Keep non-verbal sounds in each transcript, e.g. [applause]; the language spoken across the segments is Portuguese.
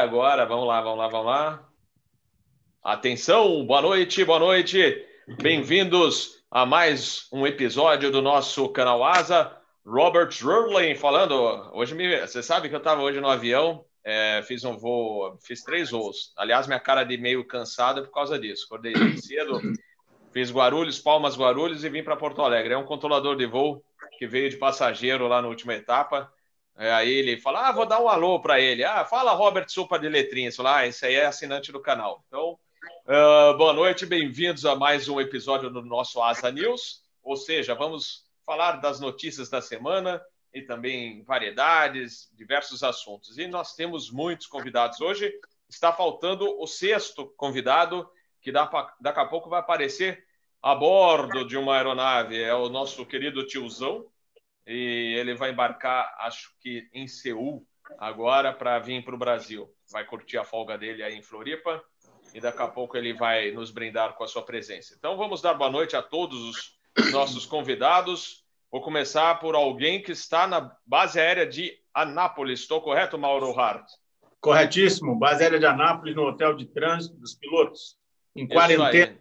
agora, vamos lá, vamos lá, vamos lá. Atenção, boa noite, boa noite. Bem-vindos a mais um episódio do nosso canal Asa. Robert Rurlin falando. Hoje me, você sabe que eu estava hoje no avião, é, fiz um voo, fiz três voos. Aliás, minha cara de meio cansada é por causa disso. Acordei cedo, fiz Guarulhos, Palmas, Guarulhos e vim para Porto Alegre. É um controlador de voo que veio de passageiro lá na última etapa. É, aí ele fala: Ah, vou dar um alô para ele. Ah, fala Robert Supa de Letrinhas. Fala, ah, esse aí é assinante do canal. Então, uh, boa noite, bem-vindos a mais um episódio do nosso Asa News. Ou seja, vamos falar das notícias da semana e também variedades, diversos assuntos. E nós temos muitos convidados hoje. Está faltando o sexto convidado, que daqui a pouco vai aparecer a bordo de uma aeronave. É o nosso querido tiozão, e ele vai embarcar, acho que em Seul, agora, para vir para o Brasil. Vai curtir a folga dele aí em Floripa e daqui a pouco ele vai nos brindar com a sua presença. Então vamos dar boa noite a todos os [coughs] nossos convidados. Vou começar por alguém que está na base aérea de Anápolis. Estou correto, Mauro Hart? Corretíssimo. Base aérea de Anápolis, no hotel de trânsito dos pilotos. Em quarentena.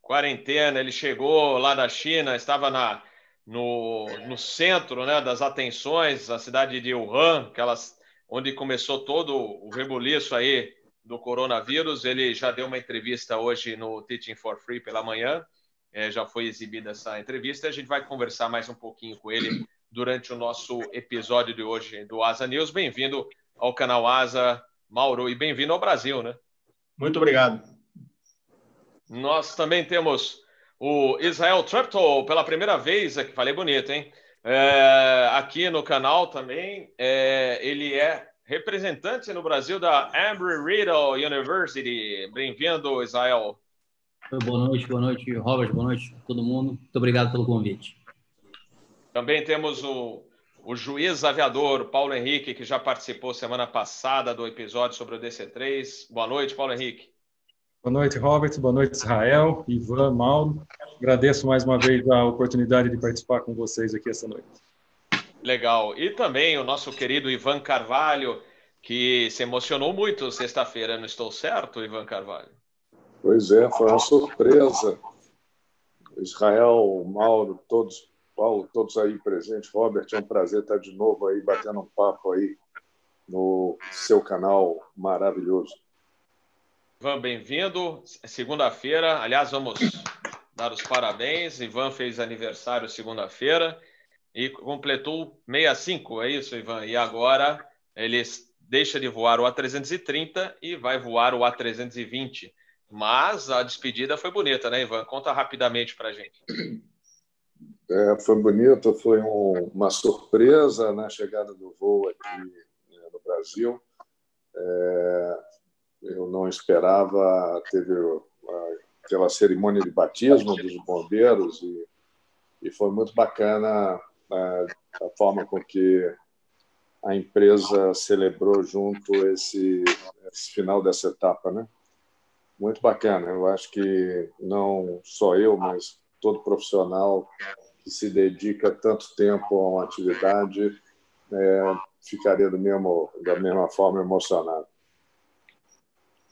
Quarentena. Ele chegou lá da China, estava na no, no centro né, das atenções, a cidade de Wuhan, aquelas, onde começou todo o rebuliço aí do coronavírus. Ele já deu uma entrevista hoje no Teaching for Free pela manhã, é, já foi exibida essa entrevista. A gente vai conversar mais um pouquinho com ele durante o nosso episódio de hoje do Asa News. Bem-vindo ao canal Asa, Mauro, e bem-vindo ao Brasil, né? Muito obrigado. Nós também temos o Israel Treptow pela primeira vez, aqui, falei bonito, hein? É, aqui no canal também, é, ele é representante no Brasil da Embry-Riddle University. Bem-vindo, Israel. Boa noite, boa noite, Robert, boa noite a todo mundo. Muito obrigado pelo convite. Também temos o, o juiz aviador Paulo Henrique, que já participou semana passada do episódio sobre o DC3. Boa noite, Paulo Henrique. Boa noite, Robert. Boa noite, Israel, Ivan, Mauro. Agradeço mais uma vez a oportunidade de participar com vocês aqui essa noite. Legal. E também o nosso querido Ivan Carvalho, que se emocionou muito sexta-feira. Não estou certo, Ivan Carvalho? Pois é, foi uma surpresa. Israel, Mauro, todos, Paulo, todos aí presentes. Robert, é um prazer estar de novo aí batendo um papo aí no seu canal maravilhoso. Ivan, bem-vindo. Segunda-feira, aliás, vamos dar os parabéns. Ivan fez aniversário segunda-feira e completou 65, é isso, Ivan? E agora ele deixa de voar o A330 e vai voar o A320. Mas a despedida foi bonita, né, Ivan? Conta rapidamente para a gente. É, foi bonito, foi um, uma surpresa na chegada do voo aqui né, no Brasil. É, eu não esperava. Teve aquela cerimônia de batismo dos bombeiros e, e foi muito bacana a, a forma com que a empresa celebrou junto esse, esse final dessa etapa, né? Muito bacana. Eu acho que não só eu, mas todo profissional que se dedica tanto tempo a uma atividade é, ficaria do mesmo, da mesma forma emocionado.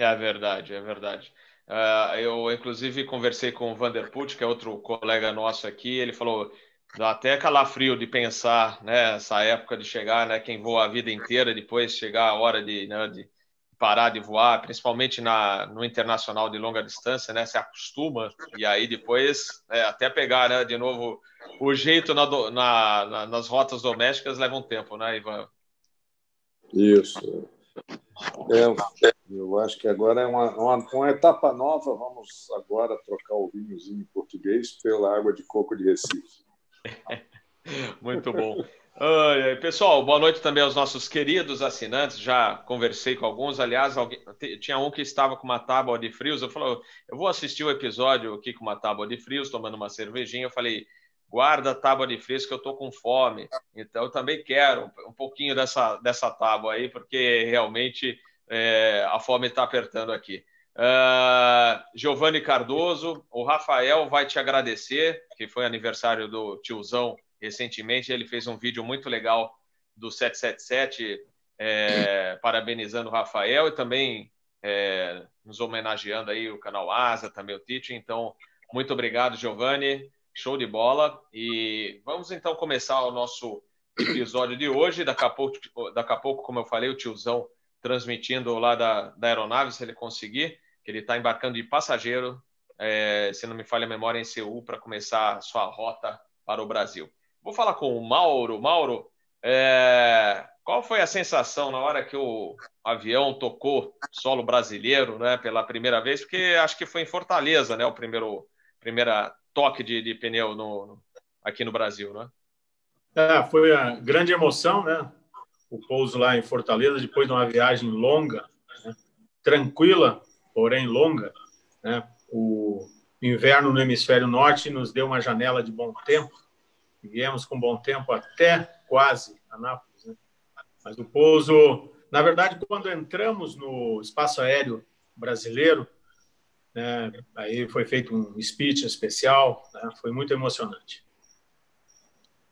É verdade, é verdade. Uh, eu, inclusive, conversei com o Vanderput, que é outro colega nosso aqui. Ele falou: dá até calafrio de pensar, né, essa época de chegar, né, quem voa a vida inteira, depois chegar a hora de, né, de parar de voar, principalmente na, no internacional de longa distância, né, se acostuma e aí depois é, até pegar, né, de novo o jeito na, na, na, nas rotas domésticas leva um tempo, né, Ivan? Isso. É, eu acho que agora é uma, uma, uma, etapa nova. Vamos agora trocar o vinhozinho em português pela água de coco de Recife. [laughs] Muito bom. pessoal, boa noite também aos nossos queridos assinantes. Já conversei com alguns. Aliás, alguém, tinha um que estava com uma tábua de frios. Eu falei, eu vou assistir o episódio aqui com uma tábua de frios, tomando uma cervejinha. Eu falei, guarda a tábua de frios que eu estou com fome. Então, eu também quero um pouquinho dessa, dessa tábua aí, porque realmente é, a fome está apertando aqui. Uh, Giovanni Cardoso, o Rafael vai te agradecer, que foi aniversário do tiozão recentemente. Ele fez um vídeo muito legal do 777 é, [clears throat] parabenizando o Rafael e também é, nos homenageando aí o canal Asa, também o Tite. Então, muito obrigado, Giovanni. Show de bola. E vamos então começar o nosso episódio de hoje. Daqui a pouco, daqui a pouco como eu falei, o tiozão transmitindo lá da, da aeronave, se ele conseguir, que ele está embarcando de passageiro, é, se não me falha a memória, em Seul, para começar a sua rota para o Brasil. Vou falar com o Mauro. Mauro, é, qual foi a sensação na hora que o avião tocou solo brasileiro, né, pela primeira vez? Porque acho que foi em Fortaleza, né, o primeiro primeira toque de, de pneu no, no, aqui no Brasil, né? É, foi a grande emoção, né? O pouso lá em Fortaleza depois de uma viagem longa, né? tranquila, porém longa, né? O inverno no hemisfério norte nos deu uma janela de bom tempo. Viemos com bom tempo até quase Anápolis, né? Mas o pouso, na verdade, quando entramos no espaço aéreo brasileiro, né? Aí foi feito um speech especial, né? foi muito emocionante.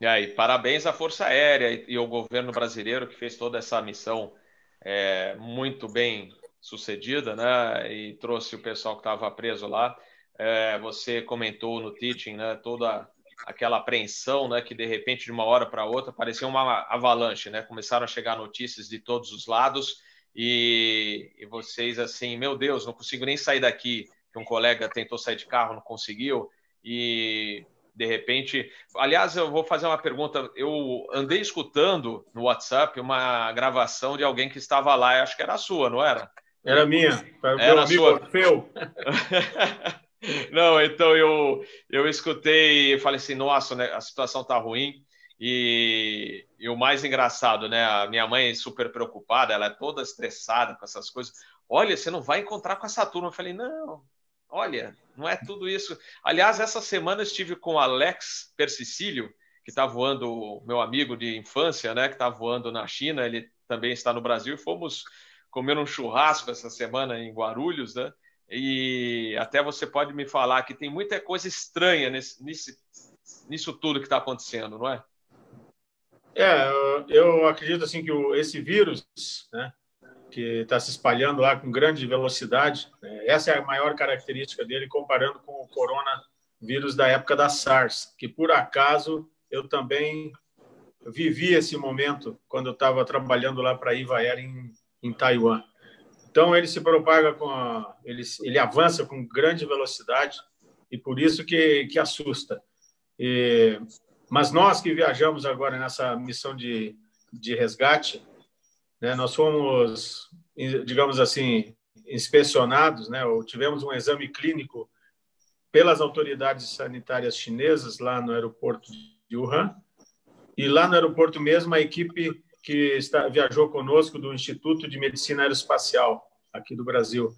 E aí, parabéns à Força Aérea e ao governo brasileiro que fez toda essa missão é, muito bem sucedida, né? E trouxe o pessoal que estava preso lá. É, você comentou no teaching, né? Toda aquela apreensão, né? Que de repente de uma hora para outra parecia uma avalanche, né? Começaram a chegar notícias de todos os lados e, e vocês assim, meu Deus, não consigo nem sair daqui. Um colega tentou sair de carro, não conseguiu e de repente. Aliás, eu vou fazer uma pergunta. Eu andei escutando no WhatsApp uma gravação de alguém que estava lá, eu acho que era a sua, não era? Era minha, para era amigo sua. Orfeu. [laughs] não, então eu, eu escutei e falei assim: nossa, né, a situação tá ruim. E, e, o mais engraçado, né? A minha mãe é super preocupada, ela é toda estressada com essas coisas. Olha, você não vai encontrar com essa turma. Eu falei, não, olha, não é tudo isso. Aliás, essa semana eu estive com Alex Persicílio, que está voando, meu amigo de infância, né? Que está voando na China, ele também está no Brasil. Fomos comer um churrasco essa semana em Guarulhos, né? E até você pode me falar que tem muita coisa estranha nesse, nesse, nisso tudo que está acontecendo, não é? É, eu acredito assim que o, esse vírus, né, que está se espalhando lá com grande velocidade, né, essa é a maior característica dele comparando com o coronavírus da época da SARS, que por acaso eu também vivi esse momento quando eu estava trabalhando lá para a Iva Air em, em Taiwan. Então ele se propaga com a, ele, ele avança com grande velocidade e por isso que, que assusta. E mas nós que viajamos agora nessa missão de, de resgate, né, nós fomos, digamos assim, inspecionados, né, ou tivemos um exame clínico pelas autoridades sanitárias chinesas lá no aeroporto de Wuhan. E lá no aeroporto mesmo, a equipe que está, viajou conosco do Instituto de Medicina Aeroespacial aqui do Brasil.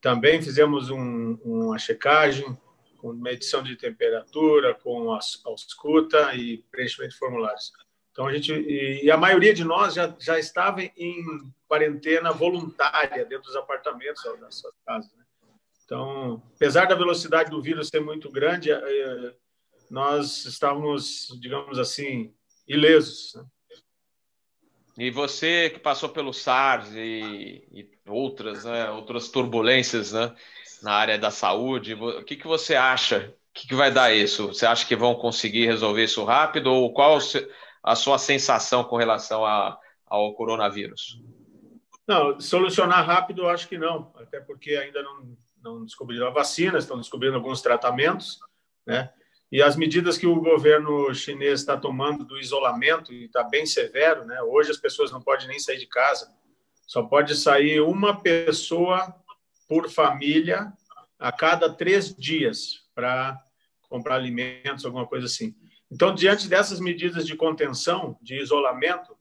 Também fizemos um, uma checagem, com medição de temperatura, com a, ausculta e preenchimento de formulários. Então a gente e, a maioria de nós já já estava em quarentena voluntária dentro dos apartamentos das suas casas. Né? Então, apesar da velocidade do vírus ser muito grande, eh, nós estávamos, digamos assim, ilesos. Né? E você que passou pelo SARS e, e outras, né, outras turbulências, né? na área da saúde. O que, que você acha? O que, que vai dar isso? Você acha que vão conseguir resolver isso rápido? Ou qual a sua sensação com relação a, ao coronavírus? Não, solucionar rápido eu acho que não, até porque ainda não, não descobriram a vacina, estão descobrindo alguns tratamentos, né? E as medidas que o governo chinês está tomando do isolamento está bem severo, né? Hoje as pessoas não podem nem sair de casa, só pode sair uma pessoa por família a cada três dias para comprar alimentos, alguma coisa assim. Então, diante dessas medidas de contenção, de isolamento,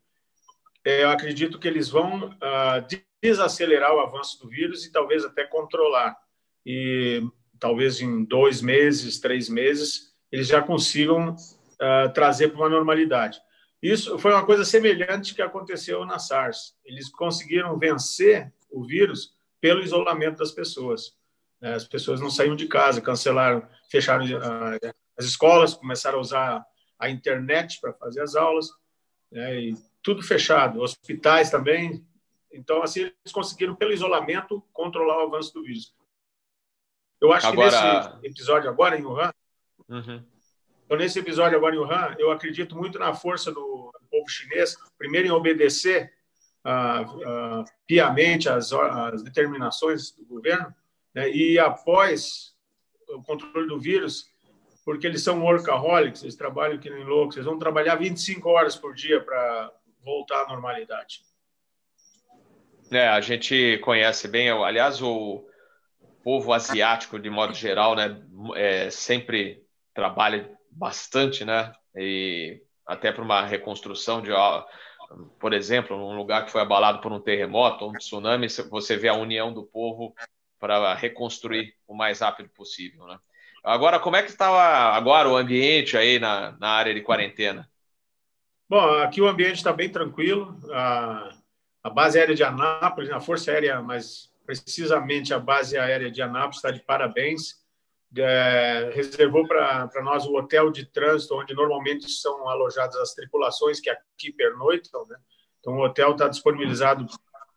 é, eu acredito que eles vão uh, desacelerar o avanço do vírus e talvez até controlar. E talvez em dois meses, três meses, eles já consigam uh, trazer para uma normalidade. Isso foi uma coisa semelhante que aconteceu na SARS. Eles conseguiram vencer o vírus pelo isolamento das pessoas. Né? As pessoas não saíam de casa, cancelaram, fecharam ah, as escolas, começaram a usar a internet para fazer as aulas, né? e tudo fechado, hospitais também. Então, assim, eles conseguiram, pelo isolamento, controlar o avanço do vírus. Eu acho agora... que nesse episódio agora, em Wuhan, uhum. então, nesse episódio agora em Wuhan, eu acredito muito na força do povo chinês, primeiro em obedecer uh, uh, piamente as, as determinações do governo, né, e após o controle do vírus, porque eles são workaholics, eles trabalham que nem loucos, eles vão trabalhar 25 horas por dia para voltar à normalidade. É, a gente conhece bem, aliás, o povo asiático, de modo geral, né, é, sempre trabalha bastante, né, e até para uma reconstrução de, por exemplo, um lugar que foi abalado por um terremoto um tsunami, você vê a união do povo para reconstruir o mais rápido possível, né. Agora, como é que está agora o ambiente aí na, na área de quarentena? Bom, aqui o ambiente está bem tranquilo. A, a, base aérea de Anápolis, a Força Aérea, mas precisamente a base aérea de Anápolis está de parabéns. É, reservou para nós o hotel de trânsito, onde normalmente são alojadas as tripulações que aqui pernoitam. Né? Então, o hotel está disponibilizado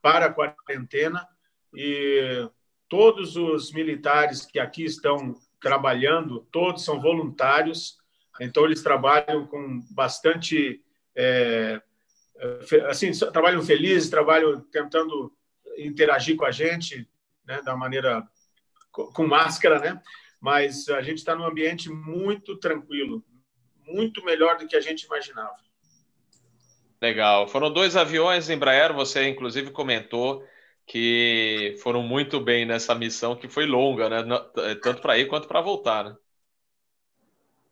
para a quarentena e todos os militares que aqui estão trabalhando, todos são voluntários, então eles trabalham com bastante. É, é assim, trabalham felizes, trabalham tentando interagir com a gente né, da maneira com máscara, né? Mas a gente está num ambiente muito tranquilo, muito melhor do que a gente imaginava. Legal. Foram dois aviões Embraer, você inclusive comentou que foram muito bem nessa missão que foi longa, né? É, tanto para ir quanto para voltar, né?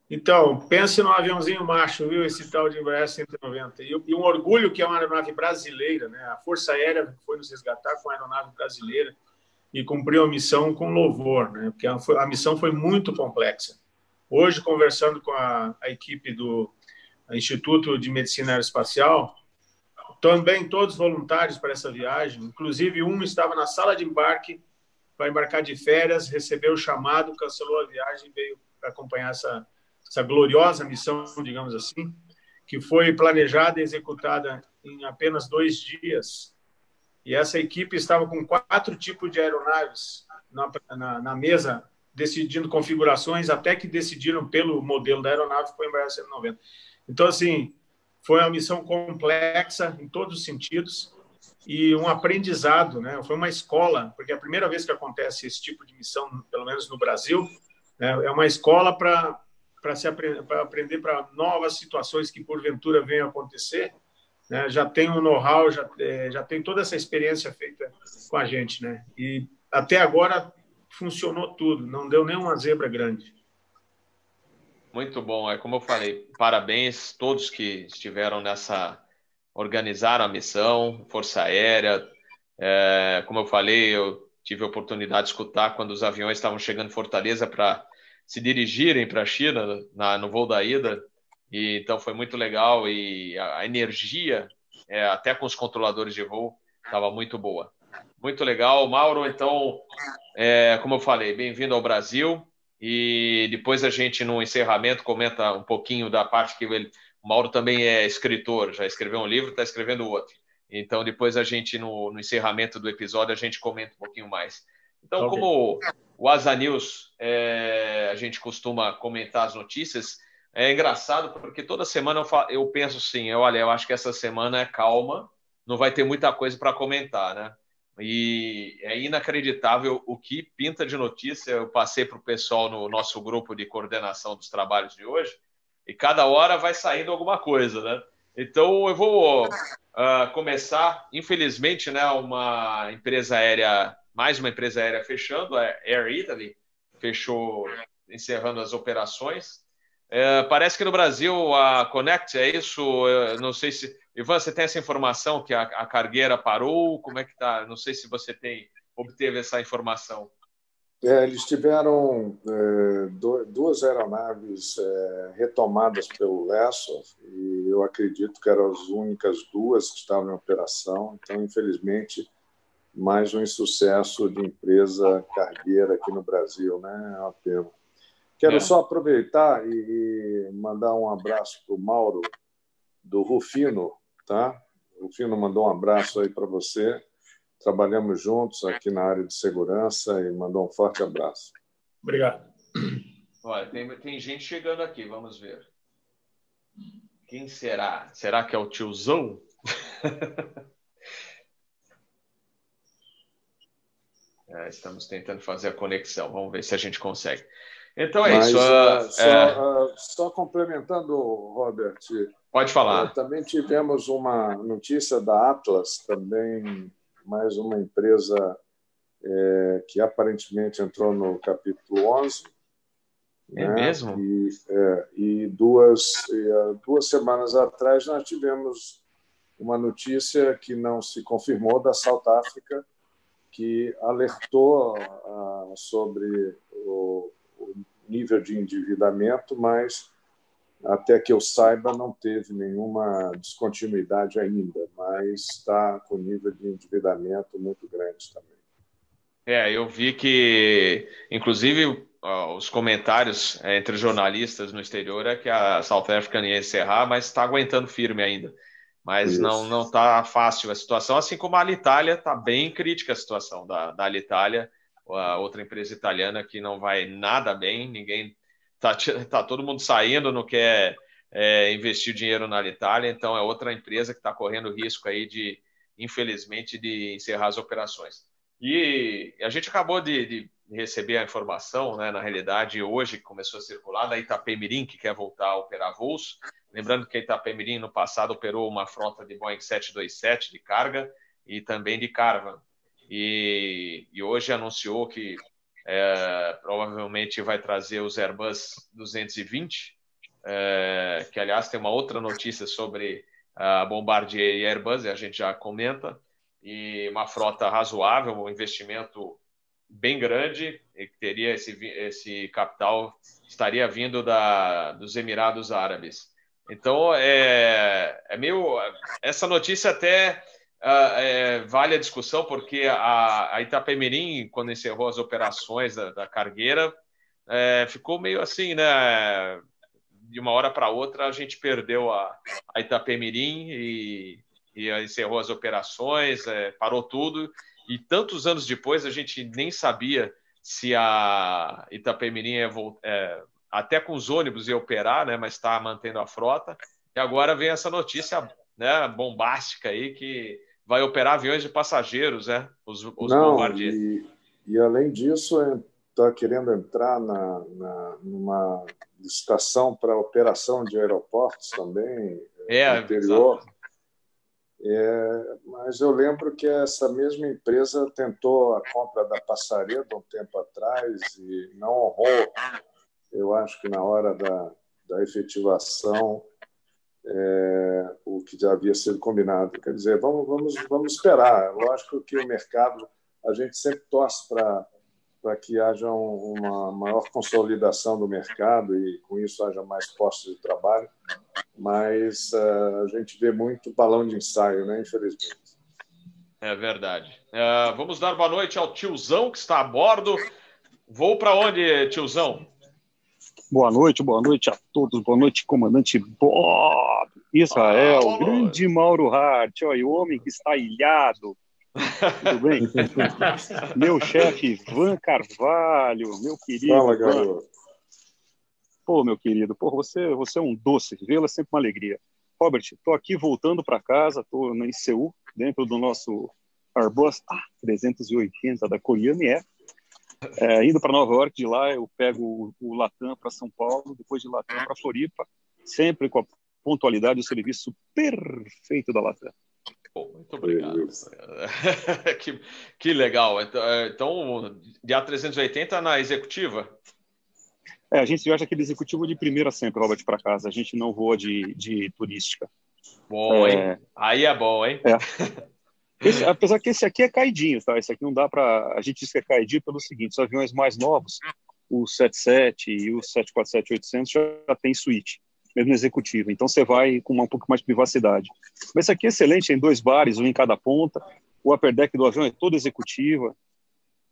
Então, pense num aviãozinho macho, viu? Esse tal de Embraer 190. E, um orgulho que é uma aeronave brasileira, né? A Força Aérea foi nos resgatar com a aeronave brasileira e cumpriu a missão com louvor, né? Porque a, a missão foi muito complexa. Hoje, conversando com a, a equipe do Instituto de Medicina Aeroespacial, também todos voluntários para essa viagem, inclusive um estava na sala de embarque para embarcar de férias, recebeu o chamado, cancelou a viagem e veio acompanhar essa, essa gloriosa missão, digamos assim, que foi planejada e executada em apenas dois dias. E essa equipe estava com quatro tipos de aeronaves na, na, na mesa, decidindo configurações, até que decidiram pelo modelo da aeronave, que foi o Embraer 190. Então, assim, foi uma missão complexa em todos os sentidos e um aprendizado, né? Foi uma escola, porque é a primeira vez que acontece esse tipo de missão, pelo menos no Brasil, né? é uma escola para para se para aprender para novas situações que porventura venham acontecer, né? Já tem um know-how, já é, já tem toda essa experiência feita com a gente, né? E até agora funcionou tudo, não deu nenhuma zebra grande. Muito bom. É como eu falei, parabéns a todos que estiveram nessa, organizaram a missão, Força Aérea. É, como eu falei, eu tive a oportunidade de escutar quando os aviões estavam chegando em Fortaleza para se dirigirem para a China na, no voo da ida. E, então foi muito legal e a, a energia, é, até com os controladores de voo, estava muito boa. Muito legal. Mauro, então, é, como eu falei, bem-vindo ao Brasil. E depois a gente, no encerramento, comenta um pouquinho da parte que ele. O Mauro também é escritor, já escreveu um livro, está escrevendo outro. Então, depois a gente, no, no, encerramento do episódio, a gente comenta um pouquinho mais. Então, okay. como o Asa News, é, a gente costuma comentar as notícias, é engraçado porque toda semana eu, falo, eu penso assim: olha, eu acho que essa semana é calma, não vai ter muita coisa para comentar, né? E é inacreditável o que pinta de notícia. Eu passei para o pessoal no nosso grupo de coordenação dos trabalhos de hoje, e cada hora vai saindo alguma coisa, né? Então eu vou uh, começar, infelizmente, né, uma empresa aérea, mais uma empresa aérea fechando, a Air Italy, fechou, encerrando as operações. Uh, parece que no Brasil a Connect é isso, não sei se Ivan, você tem essa informação que a, a cargueira parou? Como é que está? Não sei se você tem obteve essa informação. É, eles tiveram é, duas aeronaves é, retomadas pelo Lessor e eu acredito que eram as únicas duas que estavam em operação. Então, infelizmente, mais um insucesso de empresa cargueira aqui no Brasil, né? É uma pena. Quero só aproveitar e mandar um abraço para o Mauro do Rufino, tá? o Fino mandou um abraço aí para você. Trabalhamos juntos aqui na área de segurança e mandou um forte abraço. Obrigado. Olha, tem, tem gente chegando aqui, vamos ver. Quem será? Será que é o tiozão? [laughs] é, estamos tentando fazer a conexão. Vamos ver se a gente consegue. Então é Mas, isso. Uh, só, é... Uh, só, complementando, Robert. Pode falar. Uh, também tivemos uma notícia da Atlas, também mais uma empresa é, que aparentemente entrou no capítulo 11. É né? mesmo? E, é, e duas, duas semanas atrás nós tivemos uma notícia que não se confirmou da South África, que alertou sobre o nível de endividamento, mas até que eu saiba, não teve nenhuma descontinuidade ainda, mas está com nível de endividamento muito grande também. É, eu vi que, inclusive, os comentários é, entre jornalistas no exterior é que a South Africa ia encerrar, mas está aguentando firme ainda. Mas Isso. não não está fácil a situação, assim como a Alitalia está bem crítica a situação da, da Alitalia a outra empresa italiana que não vai nada bem, ninguém tá, tá todo mundo saindo, não quer é, investir dinheiro na Itália, então é outra empresa que está correndo risco aí de, infelizmente, de encerrar as operações. E a gente acabou de, de receber a informação, né, na realidade, hoje começou a circular da Itapemirim, que quer voltar a operar voos. Lembrando que a Itapemirim, no passado, operou uma frota de Boeing 727 de carga e também de Caravan e, e hoje anunciou que é, provavelmente vai trazer os Airbus 220, é, que aliás tem uma outra notícia sobre a Bombardier e Airbus, e a gente já comenta, e uma frota razoável, um investimento bem grande, e que teria esse, esse capital estaria vindo da, dos Emirados Árabes. Então, é, é meio. Essa notícia até é, vale a discussão, porque a, a Itapemirim, quando encerrou as operações da, da cargueira, é, ficou meio assim, né? De uma hora para outra, a gente perdeu a, a Itapemirim e, e encerrou as operações, é, parou tudo. E tantos anos depois, a gente nem sabia se a Itapemirim ia é, até com os ônibus ia operar, né? Mas está mantendo a frota. E agora vem essa notícia né, bombástica aí que vai operar aviões de passageiros, né? Os, os Não, e, e, além disso, está querendo entrar na, na, numa licitação para operação de aeroportos também é, no interior. É, mas eu lembro que essa mesma empresa tentou a compra da Passareda um tempo atrás e não honrou. Eu acho que na hora da, da efetivação é, o que já havia sido combinado. Quer dizer, vamos, vamos, vamos esperar. Lógico que o mercado, a gente sempre torce para para que haja uma maior consolidação do mercado e com isso haja mais postos de trabalho, mas uh, a gente vê muito balão de ensaio, né? Infelizmente. É verdade. Uh, vamos dar boa noite ao tiozão que está a bordo. Vou para onde, tiozão? Boa noite, boa noite a todos, boa noite, comandante Bob, Israel, ah, grande Mauro Hart, ó, o homem que está ilhado. Tudo bem? [laughs] meu chefe Ivan Carvalho, meu querido. Fala, garoto. Pô, meu querido, pô, você, você é um doce, vê-lo é sempre uma alegria. Robert, estou aqui voltando para casa, estou em Seul, dentro do nosso Airbus ah, 380 da Korean Air. É, indo para Nova York, de lá eu pego o, o Latam para São Paulo, depois de Latam para Floripa, sempre com a pontualidade e o serviço perfeito da Latam. muito obrigado. [laughs] que, que legal. Então, é, então, de A380 na executiva? É, a gente viaja aquele executivo de primeira sempre, Robert, para casa. A gente não voa de, de turística. Bom, é... hein? Aí é bom, hein? É. [laughs] Esse, apesar que esse aqui é caidinho, tá? Esse aqui não dá para. A gente diz que é caidinho pelo seguinte: os aviões mais novos, o 77 e o 747-800 já tem suíte, mesmo executivo. Então você vai com uma, um pouco mais de privacidade. Mas esse aqui é excelente, tem dois bares, um em cada ponta. O upper deck do avião é todo executiva.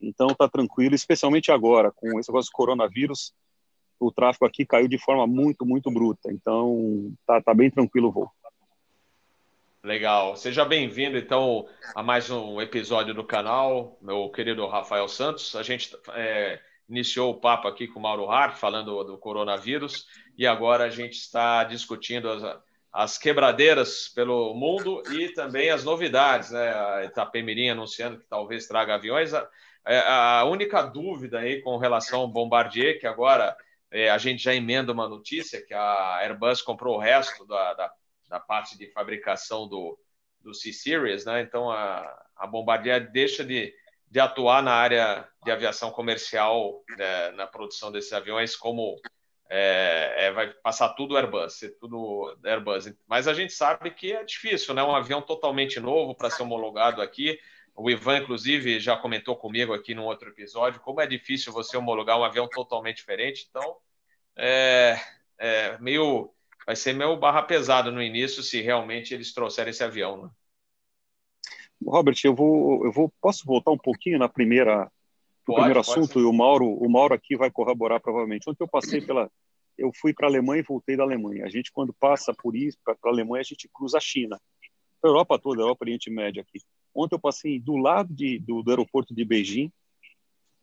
Então tá tranquilo, especialmente agora, com esse negócio do coronavírus, o tráfego aqui caiu de forma muito, muito bruta. Então tá, tá bem tranquilo o voo. Legal. Seja bem-vindo, então, a mais um episódio do canal, meu querido Rafael Santos. A gente é, iniciou o papo aqui com o Mauro Hart, falando do coronavírus, e agora a gente está discutindo as, as quebradeiras pelo mundo e também as novidades, né? A Itapemirim anunciando que talvez traga aviões. A, é, a única dúvida aí com relação ao Bombardier, que agora é, a gente já emenda uma notícia, que a Airbus comprou o resto da, da da parte de fabricação do, do C-Series, né? Então a, a Bombardier deixa de, de atuar na área de aviação comercial, né, na produção desses aviões, como é, é, vai passar tudo Airbus, tudo Airbus. Mas a gente sabe que é difícil, né? Um avião totalmente novo para ser homologado aqui. O Ivan, inclusive, já comentou comigo aqui num outro episódio como é difícil você homologar um avião totalmente diferente. Então, é, é meio vai ser meio barra pesado no início se realmente eles trouxerem esse avião, né? Robert, eu vou, eu vou, posso voltar um pouquinho na primeira, no primeiro assunto e o Mauro, o Mauro aqui vai corroborar provavelmente. Ontem eu passei pela, eu fui para a Alemanha e voltei da Alemanha. A gente quando passa por isso para a Alemanha a gente cruza a China, a Europa toda, a Europa Oriente Médio aqui. Ontem eu passei do lado de, do, do aeroporto de Beijing,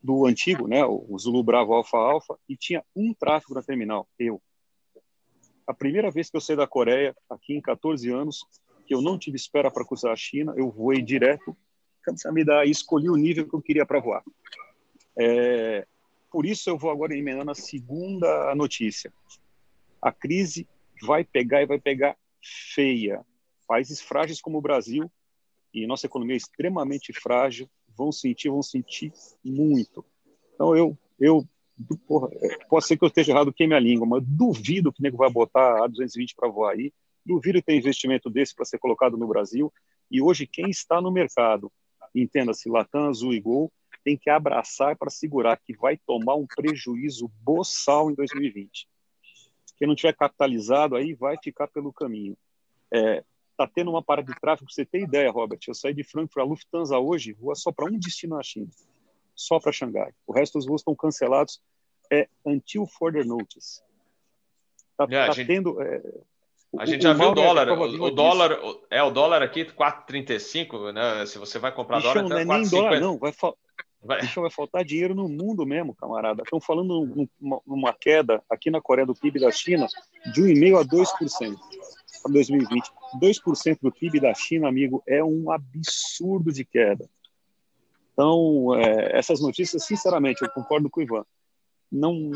do antigo, né, o Zulu Bravo Alfa Alfa, e tinha um tráfego na terminal, eu a primeira vez que eu saí da Coreia, aqui em 14 anos, que eu não tive espera para cruzar a China, eu voei direto, me e escolhi o nível que eu queria para voar. É, por isso eu vou agora emendando a segunda notícia. A crise vai pegar e vai pegar feia. Países frágeis como o Brasil e nossa economia é extremamente frágil vão sentir, vão sentir muito. Então eu eu porra, é, pode ser que eu esteja errado, queime a língua, mas duvido que o nego vai botar a 220 para voar aí, duvido ter investimento desse para ser colocado no Brasil, e hoje quem está no mercado, entenda-se Latam, Azul e Gol, tem que abraçar para segurar que vai tomar um prejuízo boçal em 2020. Quem não tiver capitalizado aí vai ficar pelo caminho. É, tá tendo uma parada de tráfego, você tem ideia, Robert? Eu saí de Frankfurt, a Lufthansa hoje voa só para um destino na China só para Xangai. O resto dos voos estão cancelados. É until further notice. Tá, é, tá gente, tendo. É, a gente já viu o dólar. O, o dólar é o dólar aqui 4,35, né? Se você vai comprar Bichão, dólar, não é nem dólar, não. Vai, fa... vai. Bichão, vai faltar dinheiro no mundo mesmo, camarada. Estão falando numa, numa queda aqui na Coreia do PIB da China de 1,5% a 2% para 2020. 2% do PIB da China, amigo, é um absurdo de queda. Então, é, essas notícias, sinceramente, eu concordo com o Ivan. Não,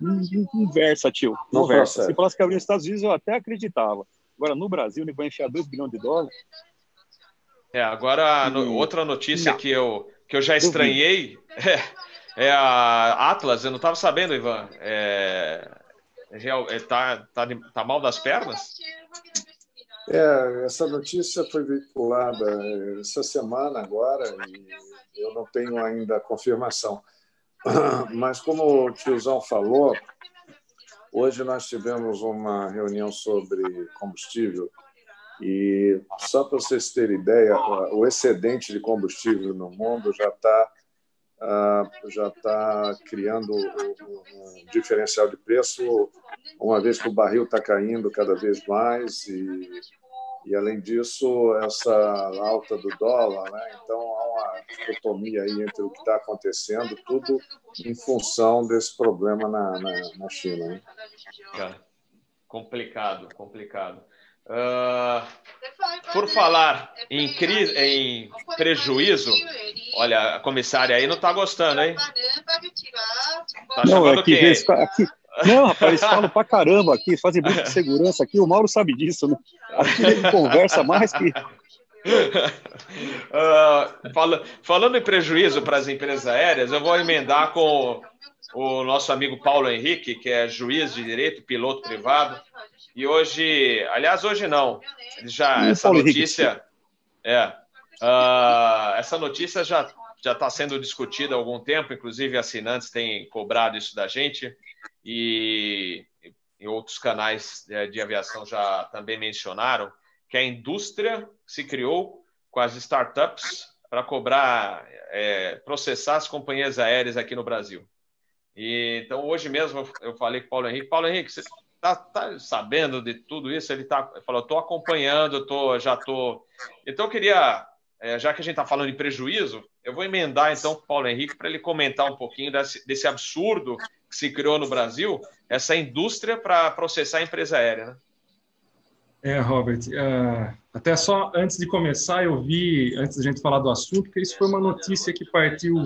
não, conversa, tio. Não conversa. Se falasse que abrir nos Estados Unidos, eu até acreditava. Agora, no Brasil, ele vai enfiar 2 bilhões de dólares. É, agora, no, outra notícia que eu, que eu já estranhei é, é a Atlas. Eu não estava sabendo, Ivan. É, é, tá, tá, tá mal das pernas? É, essa notícia foi veiculada essa semana agora e eu não tenho ainda confirmação. [clears throat] Mas, como o tiozão falou, hoje nós tivemos uma reunião sobre combustível e, só para vocês terem ideia, o excedente de combustível no mundo já está já está criando um diferencial de preço, uma vez que o barril está caindo cada vez mais e e, além disso, essa alta do dólar, né? então há uma dicotomia aí entre o que está acontecendo, tudo em função desse problema na, na, na China. Né? Complicado, complicado. Uh, por falar em, crise, em prejuízo, olha, a comissária aí não está gostando, hein? Tá não, é que quem? Aqui, não, rapaz, eles falam pra caramba aqui, fazem briga de segurança aqui, o Mauro sabe disso, né? Aqui ele conversa mais que. Uh, [laughs] fala, falando em prejuízo para as empresas aéreas, eu vou emendar com o nosso amigo Paulo Henrique, que é juiz de direito, piloto privado. E hoje, aliás, hoje não, já essa Paulo notícia, Henrique. é, uh, essa notícia já já está sendo discutida há algum tempo, inclusive assinantes têm cobrado isso da gente e em outros canais de aviação já também mencionaram, que a indústria se criou com as startups para cobrar, é, processar as companhias aéreas aqui no Brasil. E, então, hoje mesmo eu falei com o Paulo Henrique. Paulo Henrique, você tá, tá sabendo de tudo isso? Ele tá, falou, estou acompanhando, tô, já estou. Então, eu queria, é, já que a gente está falando de prejuízo, eu vou emendar então o Paulo Henrique para ele comentar um pouquinho desse, desse, absurdo que se criou no Brasil, essa indústria para processar a empresa aérea. Né? É, Robert, uh, até só antes de começar, eu vi, antes da gente falar do assunto, que isso foi uma notícia que partiu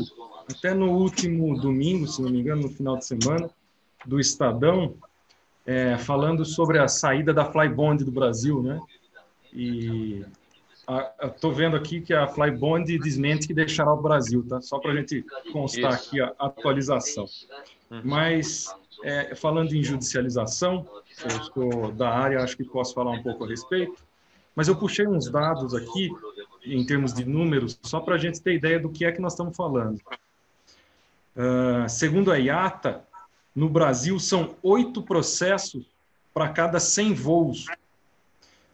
até no último domingo, se não me engano, no final de semana, do Estadão, é, falando sobre a saída da Flybond do Brasil, né? E estou vendo aqui que a Flybond desmente que deixará o Brasil, tá? Só para a gente constar Isso. aqui a atualização. Uhum. Mas, é, falando em judicialização, eu sou da área, acho que posso falar um pouco a respeito, mas eu puxei uns dados aqui, em termos de números, só para a gente ter ideia do que é que nós estamos falando. Uh, segundo a IATA, no Brasil são oito processos para cada 100 voos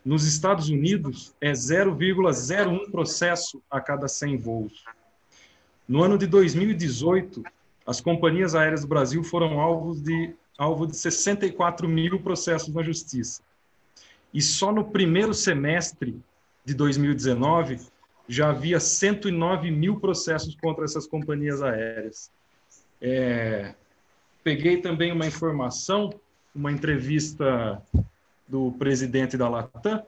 nos Estados Unidos, é 0,01 processo a cada 100 voos. No ano de 2018, as companhias aéreas do Brasil foram alvos de, alvo de 64 mil processos na justiça. E só no primeiro semestre de 2019 já havia 109 mil processos contra essas companhias aéreas. É, peguei também uma informação, uma entrevista do presidente da Latam,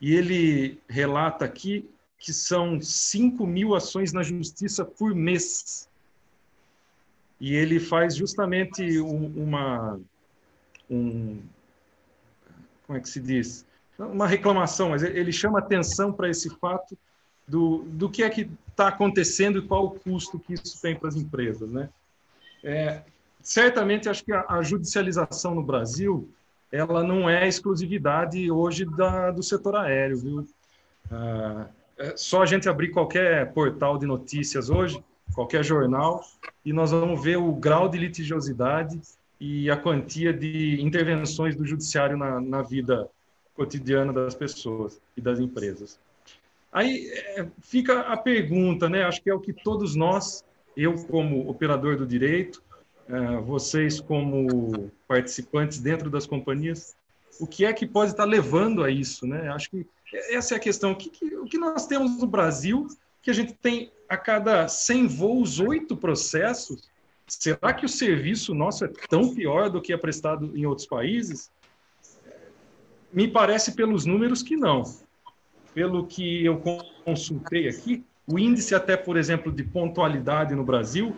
e ele relata aqui que são 5 mil ações na justiça por mês. E ele faz justamente uma. Um, como é que se diz? Uma reclamação, mas ele chama atenção para esse fato do, do que é que está acontecendo e qual o custo que isso tem para as empresas. Né? É, certamente, acho que a, a judicialização no Brasil ela não é exclusividade hoje da, do setor aéreo, viu? Ah, é só a gente abrir qualquer portal de notícias hoje, qualquer jornal, e nós vamos ver o grau de litigiosidade e a quantia de intervenções do judiciário na, na vida cotidiana das pessoas e das empresas. Aí é, fica a pergunta, né? Acho que é o que todos nós, eu como operador do direito, vocês como participantes dentro das companhias, o que é que pode estar levando a isso, né? Acho que essa é a questão. O que, o que nós temos no Brasil que a gente tem a cada 100 voos, oito processos? Será que o serviço nosso é tão pior do que é prestado em outros países? Me parece pelos números que não. Pelo que eu consultei aqui, o índice até, por exemplo, de pontualidade no Brasil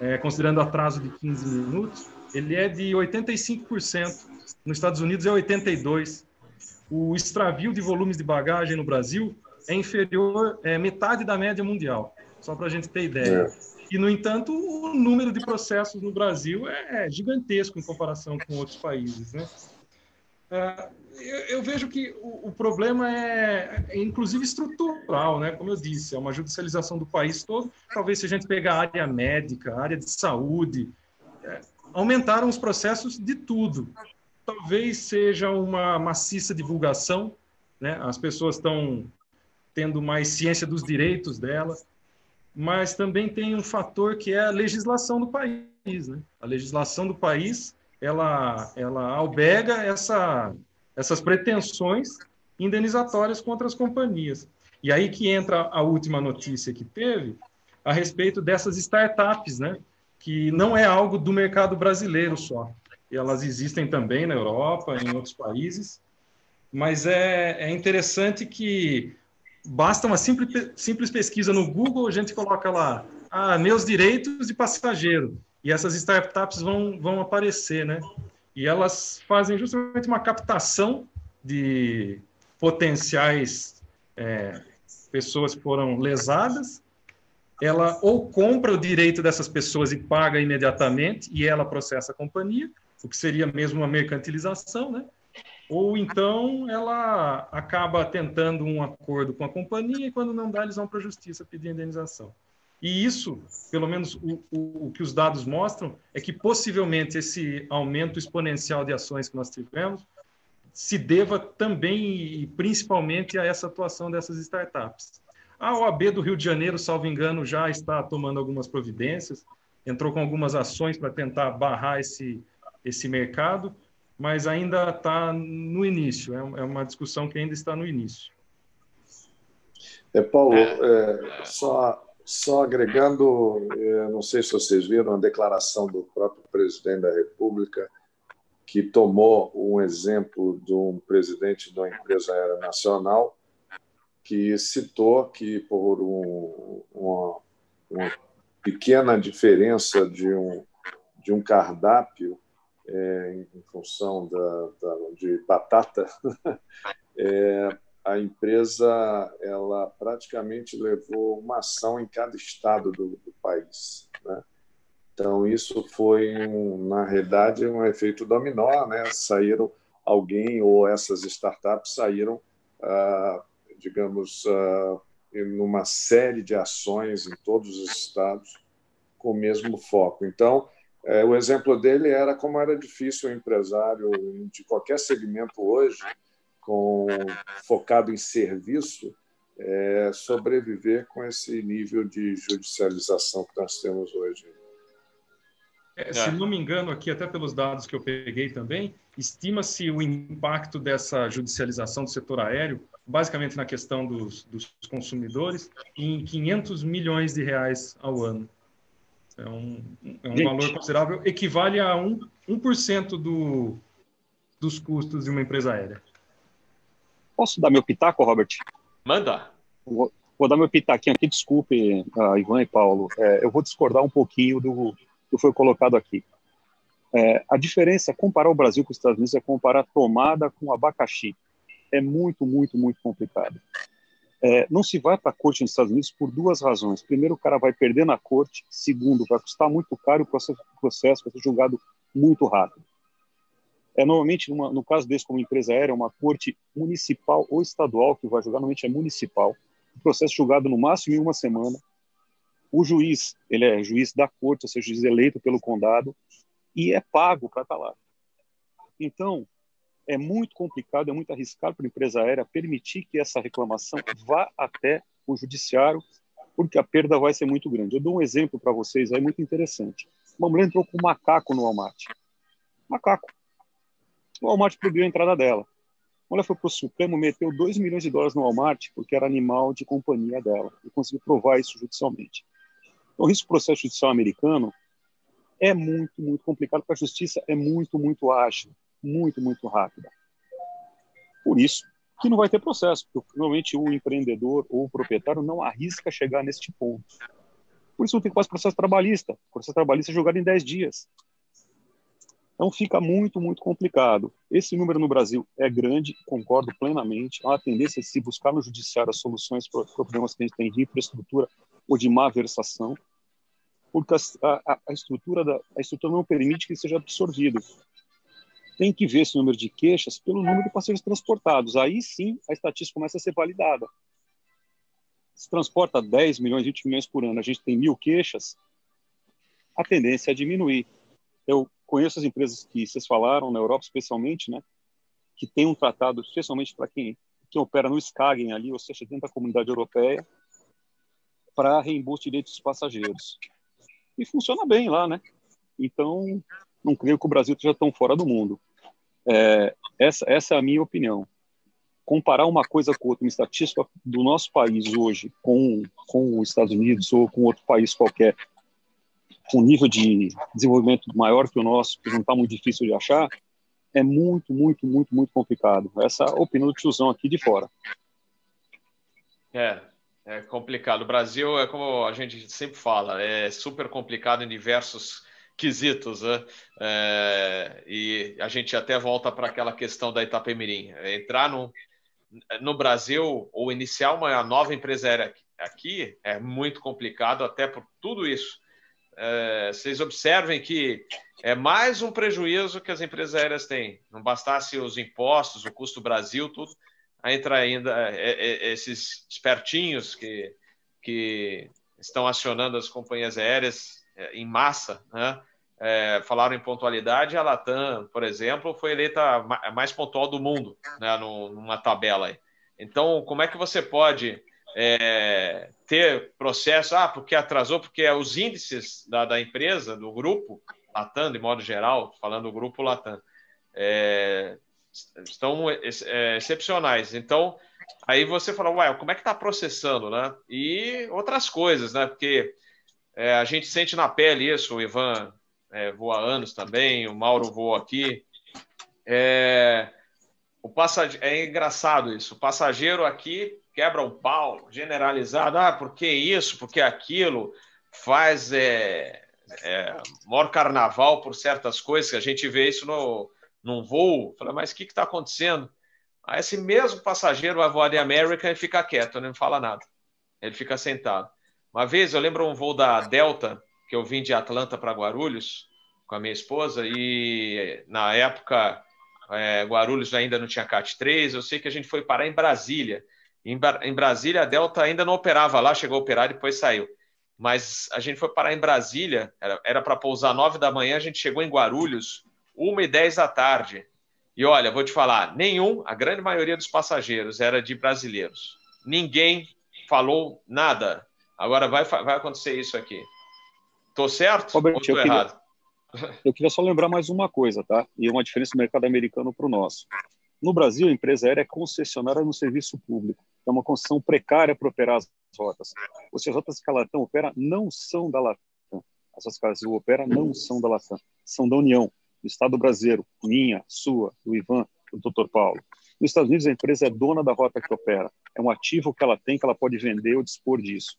é, considerando atraso de 15 minutos, ele é de 85%. Nos Estados Unidos é 82%. O extravio de volumes de bagagem no Brasil é inferior, é metade da média mundial, só para a gente ter ideia. É. E, no entanto, o número de processos no Brasil é gigantesco em comparação com outros países. Né? É, eu, vejo que o, problema é, é, inclusive, estrutural, né? Como eu disse, é uma judicialização do país todo. Talvez se a gente pegar a área médica, a área de saúde, é, aumentaram os processos de tudo. Talvez seja uma maciça divulgação, né? As pessoas estão tendo mais ciência dos direitos delas, mas também tem um fator que é a legislação do país, né? A legislação do país, ela, ela alberga essa essas pretensões indenizatórias contra as companhias. E aí que entra a última notícia que teve a respeito dessas startups, né? que não é algo do mercado brasileiro só. Elas existem também na Europa, em outros países, mas é, é interessante que basta uma simples, simples pesquisa no Google, a gente coloca lá, ah, meus direitos de passageiro, e essas startups vão, vão aparecer, né? e elas fazem justamente uma captação de potenciais é, pessoas que foram lesadas. Ela ou compra o direito dessas pessoas e paga imediatamente, e ela processa a companhia, o que seria mesmo uma mercantilização, né? Ou então ela acaba tentando um acordo com a companhia e quando não dá, eles vão para a justiça pedir indenização. E isso, pelo menos o, o, o, que os dados mostram, é que possivelmente esse aumento exponencial de ações que nós tivemos se deva também e principalmente a essa atuação dessas startups. A OAB do Rio de Janeiro, salvo engano, já está tomando algumas providências, entrou com algumas ações para tentar barrar esse, esse mercado, mas ainda está no início, é, é uma discussão que ainda está no início. É, Paulo, é, só, só agregando, é, não sei se vocês viram a declaração do próprio presidente da República, que tomou um exemplo de um presidente de uma empresa nacional, que citou que por um, uma, uma, pequena diferença de um, de um cardápio é, em função da, da de batata, é, [laughs] a empresa ela praticamente levou uma ação em cada estado do, do país. Né? Então, isso foi, na realidade, um efeito dominó. Né? Saíram alguém ou essas startups saíram, ah, digamos, ah, numa série de ações em todos os estados com o mesmo foco. Então, é, o exemplo dele era como era difícil o empresário de qualquer segmento hoje com, focado em serviço, é, sobreviver com esse nível de judicialização que nós temos hoje. É, se não me engano, aqui, até pelos dados que eu peguei também, estima-se o impacto dessa judicialização do setor aéreo, basicamente na questão dos, dos consumidores, em 500 milhões de reais ao ano. É um, é um valor considerável, equivale a 1%, 1 do, dos custos de uma empresa aérea. Posso dar meu pitaco, Robert? Manda. Vou, vou dar meu pitaquinho aqui, desculpe, uh, Ivan e Paulo. É, eu vou discordar um pouquinho do que foi colocado aqui. É, a diferença, comparar o Brasil com os Estados Unidos, é comparar tomada com abacaxi. É muito, muito, muito complicado. É, não se vai para a corte nos Estados Unidos por duas razões. Primeiro, o cara vai perder na corte. Segundo, vai custar muito caro o processo, o processo vai ser julgado muito rápido. É normalmente, no caso desse, como empresa aérea, uma corte municipal ou estadual que vai julgar, normalmente é municipal. O processo julgado no máximo em uma semana. O juiz, ele é juiz da corte, ou seja, juiz eleito pelo condado, e é pago para estar tá lá. Então, é muito complicado, é muito arriscado para a empresa aérea permitir que essa reclamação vá até o judiciário, porque a perda vai ser muito grande. Eu dou um exemplo para vocês aí muito interessante. Uma mulher entrou com um macaco no Walmart. Macaco o Walmart proibiu a entrada dela. Ela foi para o Supremo, meteu 2 milhões de dólares no Walmart porque era animal de companhia dela e conseguiu provar isso judicialmente. Então, o processo judicial americano é muito, muito complicado, porque a justiça é muito, muito ágil, muito, muito rápida. Por isso que não vai ter processo, porque normalmente o empreendedor ou o proprietário não arrisca chegar neste ponto. Por isso não tem quase processo trabalhista. O processo trabalhista é jogado em 10 dias. Então fica muito, muito complicado. Esse número no Brasil é grande, concordo plenamente. Há uma tendência de se buscar no judiciário as soluções para problemas que a gente tem de infraestrutura ou de má versação, porque a, a, a estrutura da, a estrutura não permite que seja absorvido. Tem que ver esse número de queixas pelo número de passageiros transportados. Aí sim a estatística começa a ser validada. Se transporta 10 milhões, 20 milhões por ano, a gente tem mil queixas, a tendência é diminuir. Eu conheço as empresas que vocês falaram, na Europa especialmente, né, que tem um tratado, especialmente para quem, quem opera no Skagen ali, ou seja, dentro da comunidade europeia, para reembolso de direitos dos passageiros. E funciona bem lá, né? Então, não creio que o Brasil esteja tão fora do mundo. É, essa, essa é a minha opinião. Comparar uma coisa com outra, uma estatística do nosso país hoje com, com os Estados Unidos ou com outro país qualquer, com um nível de desenvolvimento maior que o nosso, que não está muito difícil de achar, é muito, muito, muito, muito complicado. Essa é a opinião do tiozão aqui de fora. É, é complicado. O Brasil é como a gente sempre fala, é super complicado em diversos quesitos, né? É, e a gente até volta para aquela questão da Itapemirim. Entrar no, no Brasil ou iniciar uma nova empresa aérea aqui é muito complicado, até por tudo isso é, vocês observem que é mais um prejuízo que as empresas aéreas têm. Não bastasse os impostos, o custo Brasil, tudo, entra ainda é, é, é, esses espertinhos que, que estão acionando as companhias aéreas é, em massa, né? É, falaram em pontualidade, a Latam, por exemplo, foi eleita a mais pontual do mundo, né, numa tabela. Aí. Então, como é que você pode é, ter processo, ah, porque atrasou, porque os índices da, da empresa, do grupo Latam, de modo geral, falando do grupo Latam, é, estão é, excepcionais. Então, aí você fala, ué, como é que está processando, né? E outras coisas, né? Porque é, a gente sente na pele isso, o Ivan é, voa anos também, o Mauro voa aqui. É, o passageiro, é engraçado isso, o passageiro aqui quebra um pau generalizado, ah, por que isso, por que aquilo, faz é, é, maior carnaval por certas coisas, que a gente vê isso no, num voo, fala, mas o que está acontecendo? Aí esse mesmo passageiro vai voar de América e fica quieto, não fala nada. Ele fica sentado. Uma vez eu lembro um voo da Delta, que eu vim de Atlanta para Guarulhos com a minha esposa, e na época é, Guarulhos ainda não tinha CAT 3, eu sei que a gente foi parar em Brasília. Em, em Brasília, a Delta ainda não operava lá, chegou a operar e depois saiu. Mas a gente foi parar em Brasília, era para pousar 9 da manhã, a gente chegou em Guarulhos, 1 e 10 da tarde. E olha, vou te falar, nenhum, a grande maioria dos passageiros era de brasileiros. Ninguém falou nada. Agora vai, vai acontecer isso aqui. Tô certo Robert, ou tô eu errado? Queria, [laughs] eu queria só lembrar mais uma coisa, tá? E uma diferença do mercado americano para o nosso. No Brasil, a empresa aérea é concessionária no serviço público. É uma concessão precária para operar as rotas. Seja, as rotas que a Latam opera não são da Latam. As que a Brasil opera não são da Latam. São da União, do Estado brasileiro, minha, sua, do Ivan, do Dr. Paulo. Nos Estados Unidos, a empresa é dona da rota que opera. É um ativo que ela tem, que ela pode vender ou dispor disso.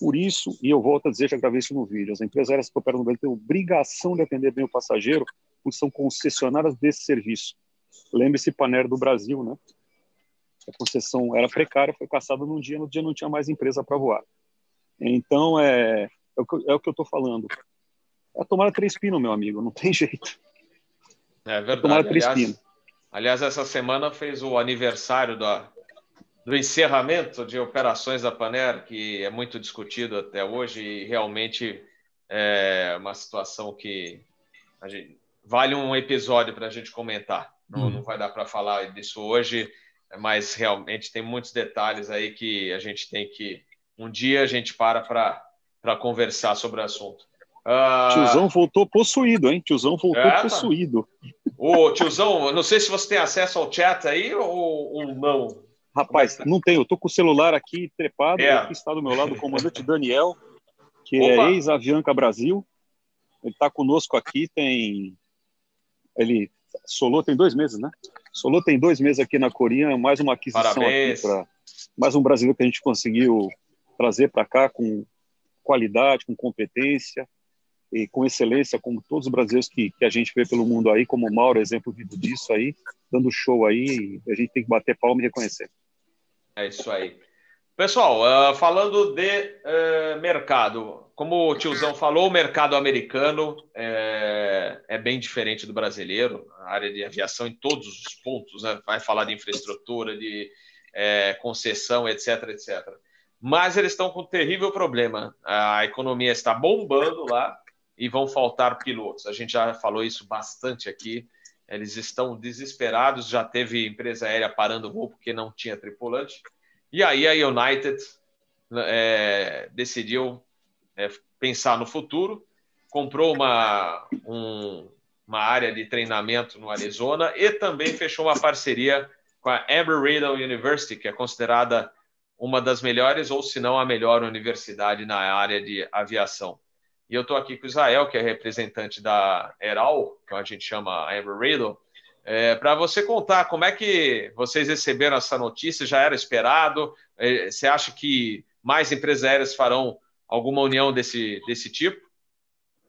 Por isso, e eu volto a dizer, já gravei isso no vídeo, as empresas aéreas que operam no Brasil têm obrigação de atender bem o passageiro, porque são concessionárias desse serviço. Lembre-se Paner do Brasil, né? A concessão era precária, foi caçada num dia, no dia não tinha mais empresa para voar. Então, é, é, o que, é o que eu estou falando. É tomar três pinos, meu amigo, não tem [laughs] jeito. É verdade. É tomar três aliás, pinos. Aliás, essa semana fez o aniversário da, do encerramento de operações da Paner, que é muito discutido até hoje e realmente é uma situação que gente, vale um episódio para a gente comentar. Não, hum. não vai dar para falar disso hoje, mas realmente tem muitos detalhes aí que a gente tem que. Um dia a gente para para conversar sobre o assunto. Uh... Tiozão voltou possuído, hein? Tiozão voltou é, possuído. Ô, tiozão, não sei se você tem acesso ao chat aí ou, ou não. Rapaz, não tenho. Eu tô com o celular aqui trepado. É. Aqui está do meu lado o comandante Daniel, que é Opa. é ex-Avianca Brasil. Ele está conosco aqui, tem. Ele Solou tem dois meses, né? Solou tem dois meses aqui na Corinha, mais uma aquisição Parabéns. aqui para mais um brasileiro que a gente conseguiu trazer para cá com qualidade, com competência e com excelência, como todos os brasileiros que, que a gente vê pelo mundo aí, como o Mauro, exemplo vivo disso aí, dando show aí, a gente tem que bater palma e reconhecer. É isso aí. Pessoal, uh, falando de uh, mercado, como o tiozão falou, o mercado americano é, é, bem diferente do brasileiro, a área de aviação em todos os pontos, né? vai falar de infraestrutura, de é, concessão, etc, etc. Mas eles estão com um terrível problema. A economia está bombando lá e vão faltar pilotos. A gente já falou isso bastante aqui. Eles estão desesperados. Já teve empresa aérea parando o voo porque não tinha tripulante. E aí a United é, decidiu é, pensar no futuro, comprou uma, um, uma área de treinamento no Arizona e também fechou uma parceria com a Embry-Riddle University, que é considerada uma das melhores, ou se não a melhor universidade na área de aviação. E eu estou aqui com o Israel, que é representante da ERAL, que a gente chama Embry-Riddle, é, para você contar como é que vocês receberam essa notícia, já era esperado? É, você acha que mais empresas aéreas farão alguma união desse, desse tipo?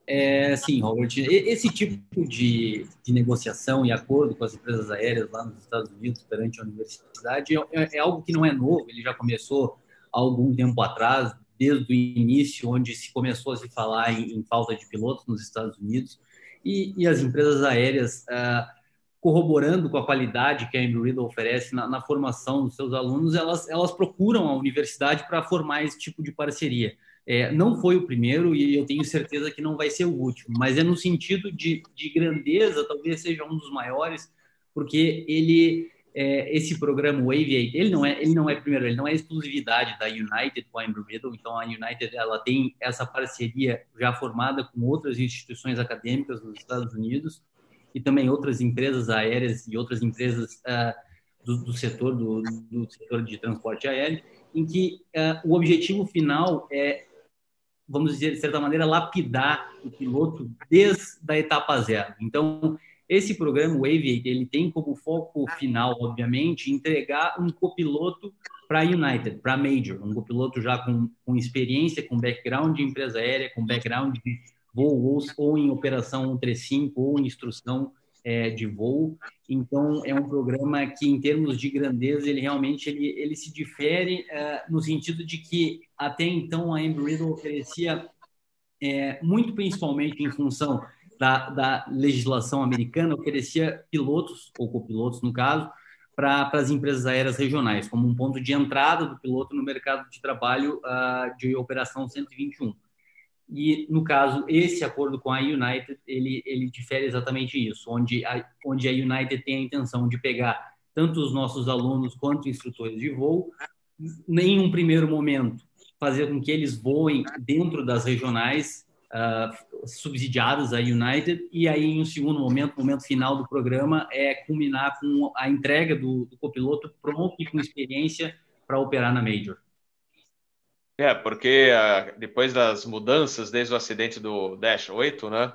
É, sim, Robert. Esse tipo de, de, negociação e acordo com as empresas aéreas lá nos Estados Unidos perante a universidade é, é, é algo que não é novo, ele já começou há algum tempo atrás, desde o início, onde se começou a se falar em, em falta de pilotos nos Estados Unidos, e, e as empresas aéreas. Uh, corroborando com a qualidade que a Embry Riddle oferece na, na, formação dos seus alunos, elas, elas procuram a universidade para formar esse tipo de parceria. É, não foi o primeiro e eu tenho certeza que não vai ser o último, mas é no sentido de, de grandeza, talvez seja um dos maiores, porque ele é, esse programa Aviate, ele não é ele não é primeiro, ele não é exclusividade da United com a Embry Riddle, então a United ela tem essa parceria já formada com outras instituições acadêmicas nos Estados Unidos e também outras empresas aéreas e outras empresas uh, do, do, setor do, do, setor de transporte aéreo, em que uh, o objetivo final é, vamos dizer de certa maneira, lapidar o piloto desde a etapa zero. Então, esse programa, o Aviate, ele tem como foco final, obviamente, entregar um copiloto para a United, para a Major, um copiloto já com, com experiência, com background de empresa aérea, com background de voo ou, em operação 135 ou em instrução é, de voo. Então, é um programa que, em termos de grandeza, ele realmente ele, ele se difere é, no sentido de que, até então, a Embry-Riddle oferecia, é, muito principalmente em função da, da legislação americana, oferecia pilotos, ou copilotos, no caso, para as empresas aéreas regionais, como um ponto de entrada do piloto no mercado de trabalho uh, de operação 121. E, no caso, esse acordo com a United, ele, ele difere exatamente isso, onde a, onde a United tem a intenção de pegar tanto os nossos alunos quanto instrutores de voo, em um primeiro momento, fazer com que eles voem dentro das regionais uh, subsidiadas a United, e aí, em um segundo momento, momento final do programa, é culminar com a entrega do, do copiloto pronto e com experiência para operar na Major. É, porque uh, depois das mudanças desde o acidente do Dash 8, né?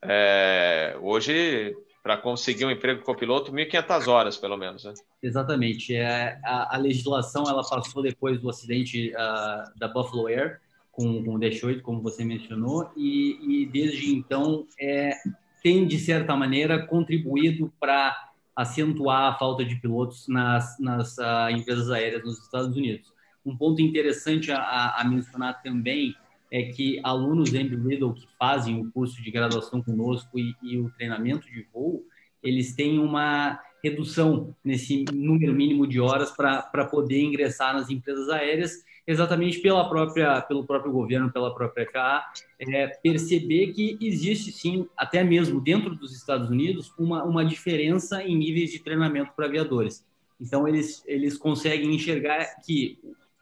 É, hoje, para conseguir um emprego copiloto, 1.500 horas, pelo menos. Né? Exatamente. É, a, a, legislação ela passou depois do acidente uh, da Buffalo Air, com, com o Dash 8, como você mencionou, e, e desde então é, tem, de certa maneira, contribuído para acentuar a falta de pilotos nas, nas uh, empresas aéreas nos Estados Unidos. Um ponto interessante a, a mencionar também é que alunos Embry-Riddle que fazem o curso de graduação conosco e, e o treinamento de voo, eles têm uma redução nesse número mínimo de horas para poder ingressar nas empresas aéreas exatamente pela própria, pelo próprio governo, pela própria FAA, é, perceber que existe sim, até mesmo dentro dos Estados Unidos, uma, uma diferença em níveis de treinamento para aviadores. Então, eles, eles conseguem enxergar que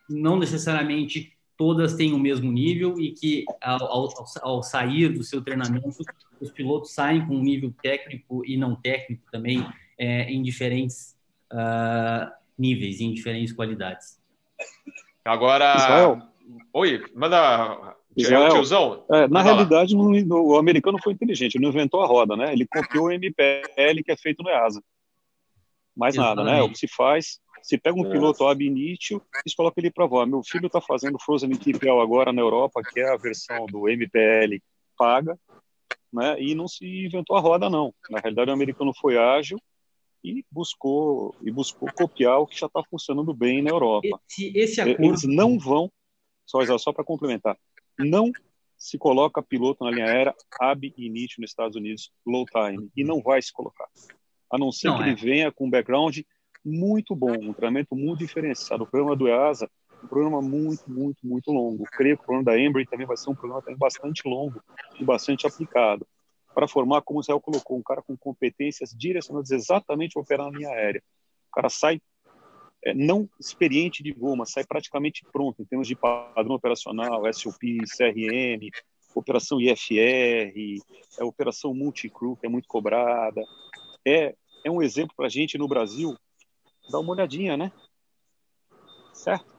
não necessariamente todas têm o mesmo nível e que, ao, ao, ao sair do seu treinamento, os pilotos saem com um nível técnico e não técnico também é, em diferentes uh, níveis, em diferentes qualidades. Agora. Israel. Oi, manda. Israel, tiozão, é, na realidade, no, no, o americano foi inteligente, ele não inventou a roda, né? Ele copiou o MPL que é feito no EASA. Mais Exatamente. nada, né? É o que se faz, se pega um é. piloto ab initio e coloca ele para voar. Meu filho está fazendo Frozen TPL agora na Europa, que é a versão do MPL paga, né? E não se inventou a roda, não. Na realidade, o americano foi ágil e buscou e buscou copiar o que já está funcionando bem na Europa. Esse, esse acordo... Eles não vão, só, só para complementar, não se coloca piloto na linha aérea ab initio nos Estados Unidos, low time, e não vai se colocar. A não ser não, que é. ele venha com um background muito bom, um treinamento muito diferenciado. O programa do EASA um programa muito, muito, muito longo. Creio que o programa da Embry também vai ser um programa também bastante longo e bastante aplicado para formar, como o Israel colocou, um cara com competências direcionadas exatamente para operar na linha aérea. O cara sai é, não experiente de voo, mas sai praticamente pronto em termos de padrão operacional, SOP, CRM, operação IFR, é, operação multi-crew, que é muito cobrada. É, é um exemplo para a gente no Brasil dar uma olhadinha, né? Certo?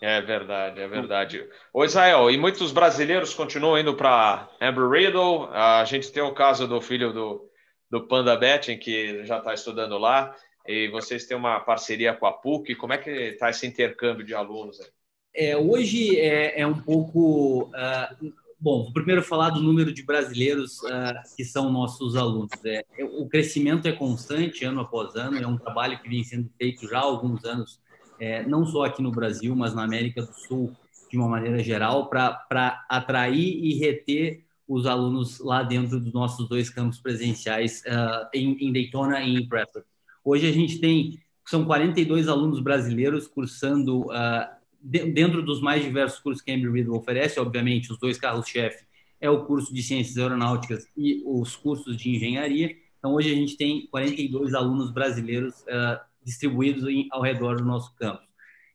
É verdade, é verdade. Ô Israel, e muitos brasileiros continuam indo para Amber Riddle. A gente tem o caso do filho do, do Panda Betting, que já está estudando lá. E vocês têm uma parceria com a PUC. Como é que está esse intercâmbio de alunos aí? É, hoje é, é, um pouco. Uh, bom, vou primeiro falar do número de brasileiros uh, que são nossos alunos. É, é, o crescimento é constante, ano após ano. É um trabalho que vem sendo feito já há alguns anos é, não só aqui no Brasil, mas na América do Sul, de uma maneira geral, para atrair e reter os alunos lá dentro dos nossos dois campos presenciais, uh, em, em, Daytona e em Prescott. Hoje a gente tem, são 42 alunos brasileiros cursando uh, dentro dos mais diversos cursos que a Embry-Riddle oferece, obviamente, os dois carros-chefe é o curso de Ciências Aeronáuticas e os cursos de Engenharia. Então, hoje a gente tem 42 alunos brasileiros uh, distribuídos em, ao redor do nosso campus.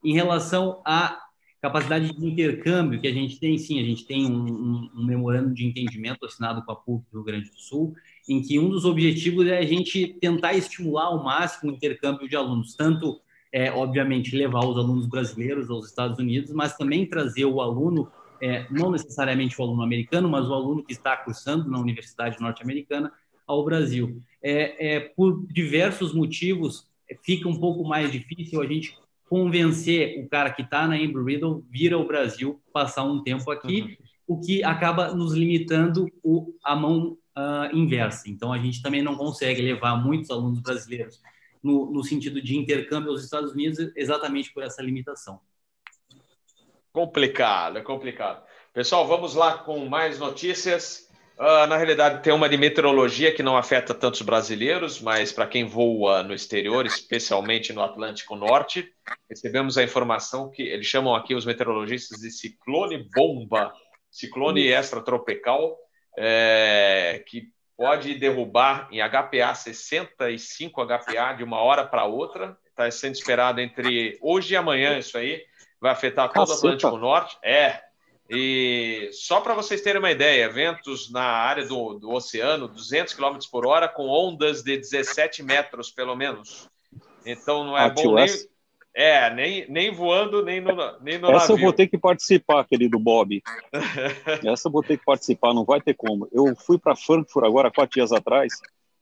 Em relação a Capacidade de intercâmbio que a gente tem, sim, a gente tem um, um, um memorando de entendimento assinado com a PUC do Rio Grande do Sul, em que um dos objetivos é a gente tentar estimular ao máximo o intercâmbio de alunos, tanto, é, obviamente, levar os alunos brasileiros aos Estados Unidos, mas também trazer o aluno, é, não necessariamente o aluno americano, mas o aluno que está cursando na Universidade Norte-Americana ao Brasil. É, é, por diversos motivos, fica um pouco mais difícil a gente convencer o cara que está na Embry-Riddle vir ao Brasil passar um tempo aqui, uhum. o que acaba nos limitando o, a mão uh, inversa. Então, a gente também não consegue levar muitos alunos brasileiros no, no sentido de intercâmbio aos Estados Unidos exatamente por essa limitação. Complicado, é complicado. Pessoal, vamos lá com mais notícias. Uh, na realidade, tem uma de meteorologia que não afeta tantos brasileiros, mas para quem voa no exterior, especialmente no Atlântico Norte, recebemos a informação que eles chamam aqui os meteorologistas de ciclone bomba, ciclone extratropical, é, que pode derrubar em HPA 65 HPA de uma hora para outra. Está sendo esperado entre hoje e amanhã isso aí. Vai afetar todo o Atlântico Norte. É, e só para vocês terem uma ideia, ventos na área do, do oceano, 200 km por hora, com ondas de 17 metros, pelo menos. Então não é bom nem, é, nem, nem voando, nem no, nem no Essa navio. eu vou ter que participar, querido Bob. Essa eu vou ter que participar, não vai ter como. Eu fui para Frankfurt agora, quatro dias atrás,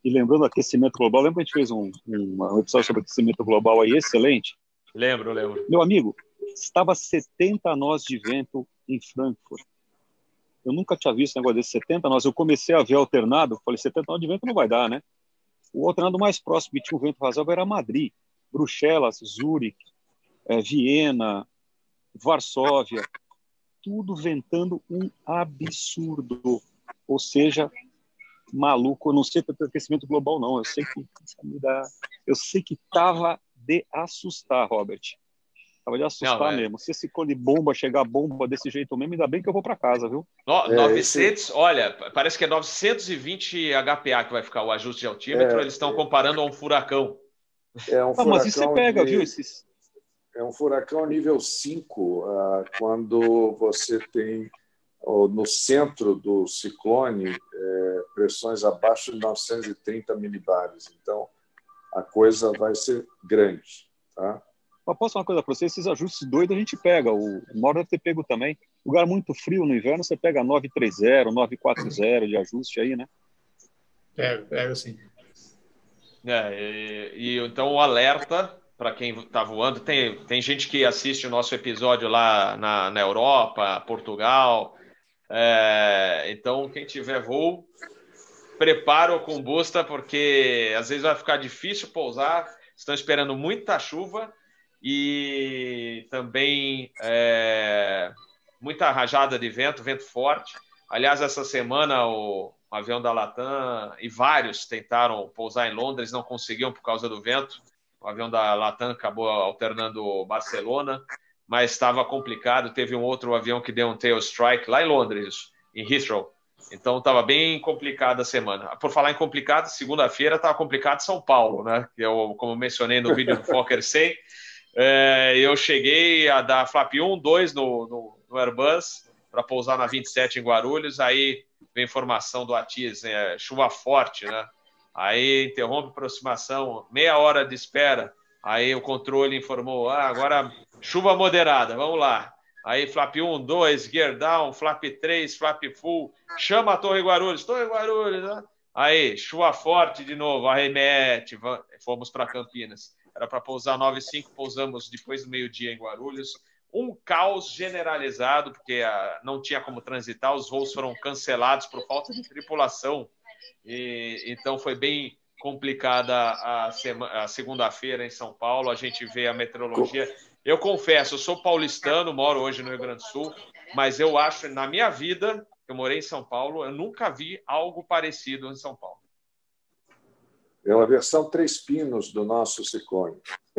e lembrando aquecimento global, lembra que a gente fez um, um, um episódio sobre aquecimento global aí, excelente? Lembro, lembro. Meu amigo, estava 70 nós de vento em Frankfurt. Eu nunca tinha visto um negócio desse 70 nós. Eu comecei a ver alternado, falei, 70 nós de vento não vai dar, né? O alternado mais próximo que tinha um vento razoável era Madrid, Bruxelas, Zurique, é, Viena, Varsóvia, tudo ventando um absurdo. Ou seja, maluco, eu não sei tanto aquecimento global não, eu sei que eu sei que tava de assustar, Robert. Tava de assustar não, é. mesmo. Se esse cone bomba chegar bomba desse jeito mesmo, ainda bem que eu vou para casa, viu? No, é, 900, esse... olha, parece que é 920 HPA que vai ficar o ajuste de altímetro. É, eles estão comparando a um furacão. É um ah, mas isso você pega, de... viu? Esses... É um furacão nível 5, uh, quando você tem uh, no centro do ciclone é, pressões abaixo de 930 milibares. Então, a coisa vai ser grande. Tá? Mas posso falar uma coisa para você? Esses ajustes doidos a gente pega. O Mauro deve ter pego também. Lugar muito frio no inverno, você pega 930, 940 de ajuste aí, né? É, pega sim. É, e, e então o alerta para quem está voando. Tem, tem gente que assiste o nosso episódio lá na, na Europa, Portugal. É, então, quem tiver voo, prepara o combusta, porque às vezes vai ficar difícil pousar. Estão esperando muita chuva e também é, muita rajada de vento, vento forte. Aliás, essa semana o, avião da Latam e vários tentaram pousar em Londres, não conseguiam por causa do vento. O avião da Latam acabou alternando Barcelona, mas estava complicado. Teve um outro avião que deu um tail strike lá em Londres, em Heathrow. Então estava bem complicada a semana. Por falar em complicado, segunda-feira estava complicado São Paulo, né? Eu, como mencionei no vídeo do [laughs] Fokker 100, é, eu cheguei a dar flap 1, 2 no, no, no Airbus para pousar na 27 em Guarulhos. Aí vem informação do Atis, é, chuva forte, né? Aí interrompe a aproximação, meia hora de espera. Aí o controle informou: ah, agora chuva moderada, vamos lá. Aí flap 1, 2, gear down, flap 3, flap full, chama a Torre Guarulhos, Torre Guarulhos, né? Aí, chuva forte de novo, arremete, fomos para Campinas era para pousar 9,5, pousamos depois do meio-dia em Guarulhos. Um caos generalizado, porque ah, não tinha como transitar, os voos foram cancelados por falta de tripulação. E, então foi bem complicada a, a segunda-feira em São Paulo. A gente vê a meteorologia. Eu confesso, eu sou paulistano, moro hoje no Rio Grande do Sul, mas eu acho, na minha vida, eu morei em São Paulo, eu nunca vi algo parecido em São Paulo. É uma versão três pinos do nosso ciclone. [laughs]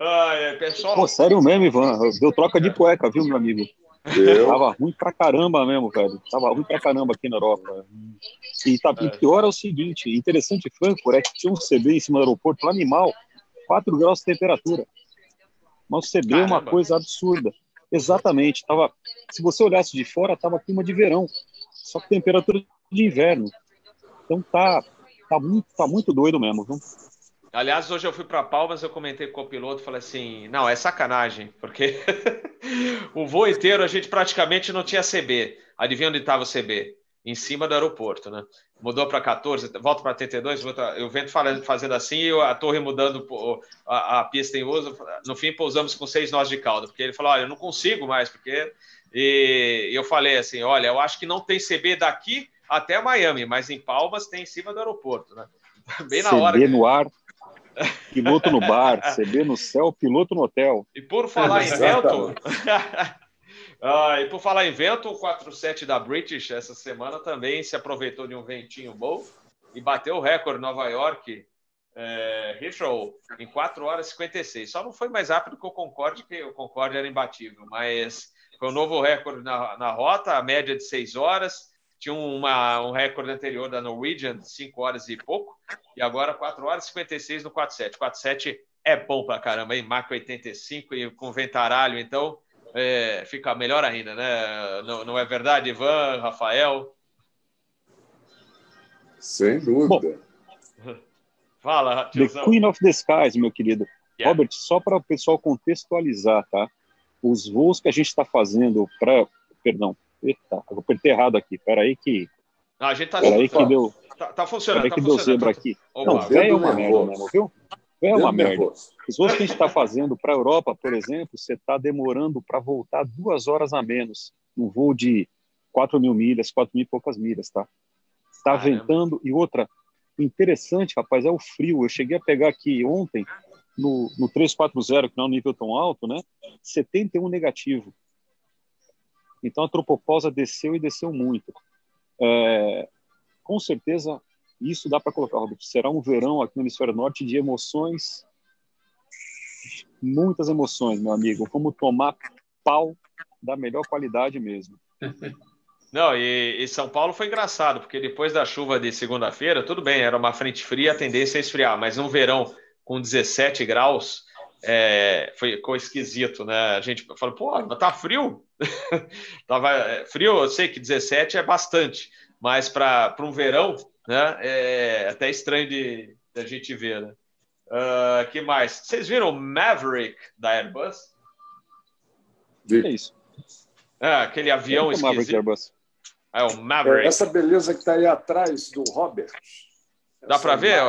Ai, pessoal... Pô, sério mesmo, Ivan. Deu troca de cueca, viu, meu amigo? Deu. Tava ruim pra caramba mesmo, velho. Tava ruim pra caramba aqui na Europa. E, tá, e pior é o seguinte: interessante Frankfurt é que tinha um CB em cima do aeroporto, um animal, 4 graus de temperatura. Mas o CB é uma coisa absurda. Exatamente. Tava, se você olhasse de fora, tava clima de verão, só que temperatura de inverno. Então tá, tá muito, tá muito doido mesmo, viu? Aliás, hoje eu fui para Palmas, eu comentei com o piloto, falei assim, não, é sacanagem, porque [laughs] o voo inteiro a gente praticamente não tinha CB. Adivinha onde estava o CB? Em cima do aeroporto, né? Mudou para 14, volta para 32, volta, o vento fazendo assim e a torre mudando a, a, pista em uso. No fim, pousamos com seis nós de calda, porque ele falou: olha, eu não consigo mais, porque. E eu falei assim: olha, eu acho que não tem CB daqui até Miami, mas em Palmas tem em cima do aeroporto, né? [laughs] Bem na CB hora. CB no ar, piloto no bar, CB no céu, piloto no hotel. E por falar em vento. [laughs] ah, e por falar em vento, o 47 da British essa semana também se aproveitou de um ventinho bom e bateu o recorde em Nova York. É, Heathrow em 4 horas e 56. Só não foi mais rápido que o Concorde, que o Concorde era imbatível, mas foi um novo recorde na, na rota, a média de 6 horas tinha uma, um recorde anterior da Norwegian, 5 horas e pouco, e agora 4 horas e 56 no 47. 47 é bom pra caramba, hein? Marca 85 e com ventaralho, então é, fica melhor ainda, né? Não, não, é verdade, Ivan, Rafael? Sem dúvida. Bom, Fala, tiozão. The Queen of the Skies, meu querido. Yeah. Robert, só para o pessoal contextualizar, tá? Os voos que a gente está fazendo para, perdão, Eita, eu apertei errado aqui. Peraí que. Não, a gente tá, Peraí que deu. Tá, tá funcionando. Peraí tá que deu zebra aqui. Opa, não, velho é uma merda mesmo, viu? Velho é uma merda. Os voos que a gente está fazendo para a Europa, por exemplo, você está demorando para voltar duas horas a menos. Um voo de 4 mil milhas, 4 mil e poucas milhas, tá? Está ventando. E outra, interessante, rapaz, é o frio. Eu cheguei a pegar aqui ontem, no, no 340, que não é um nível tão alto, né? 71 negativo. Então a tropopausa desceu e desceu muito. É, com certeza, isso dá para colocar, Robert. Será um verão aqui no hemisfério norte de emoções, muitas emoções, meu amigo. Vamos tomar pau da melhor qualidade mesmo. Não, e, e, São Paulo foi engraçado, porque depois da chuva de segunda-feira, tudo bem, era uma frente fria, a tendência é esfriar, mas no verão com 17 graus, é, foi, ficou esquisito, né? A gente falou, pô, tá frio. [laughs] Tava é, frio, eu sei que 17 é bastante, mas para um verão, né? É até estranho de, de a gente ver, né? Uh, que mais? Vocês viram o Maverick da Airbus? Vi. É isso. É, aquele avião é esquisito. Airbus. É o Maverick. É essa beleza que está aí atrás do Robert. Dá para ver?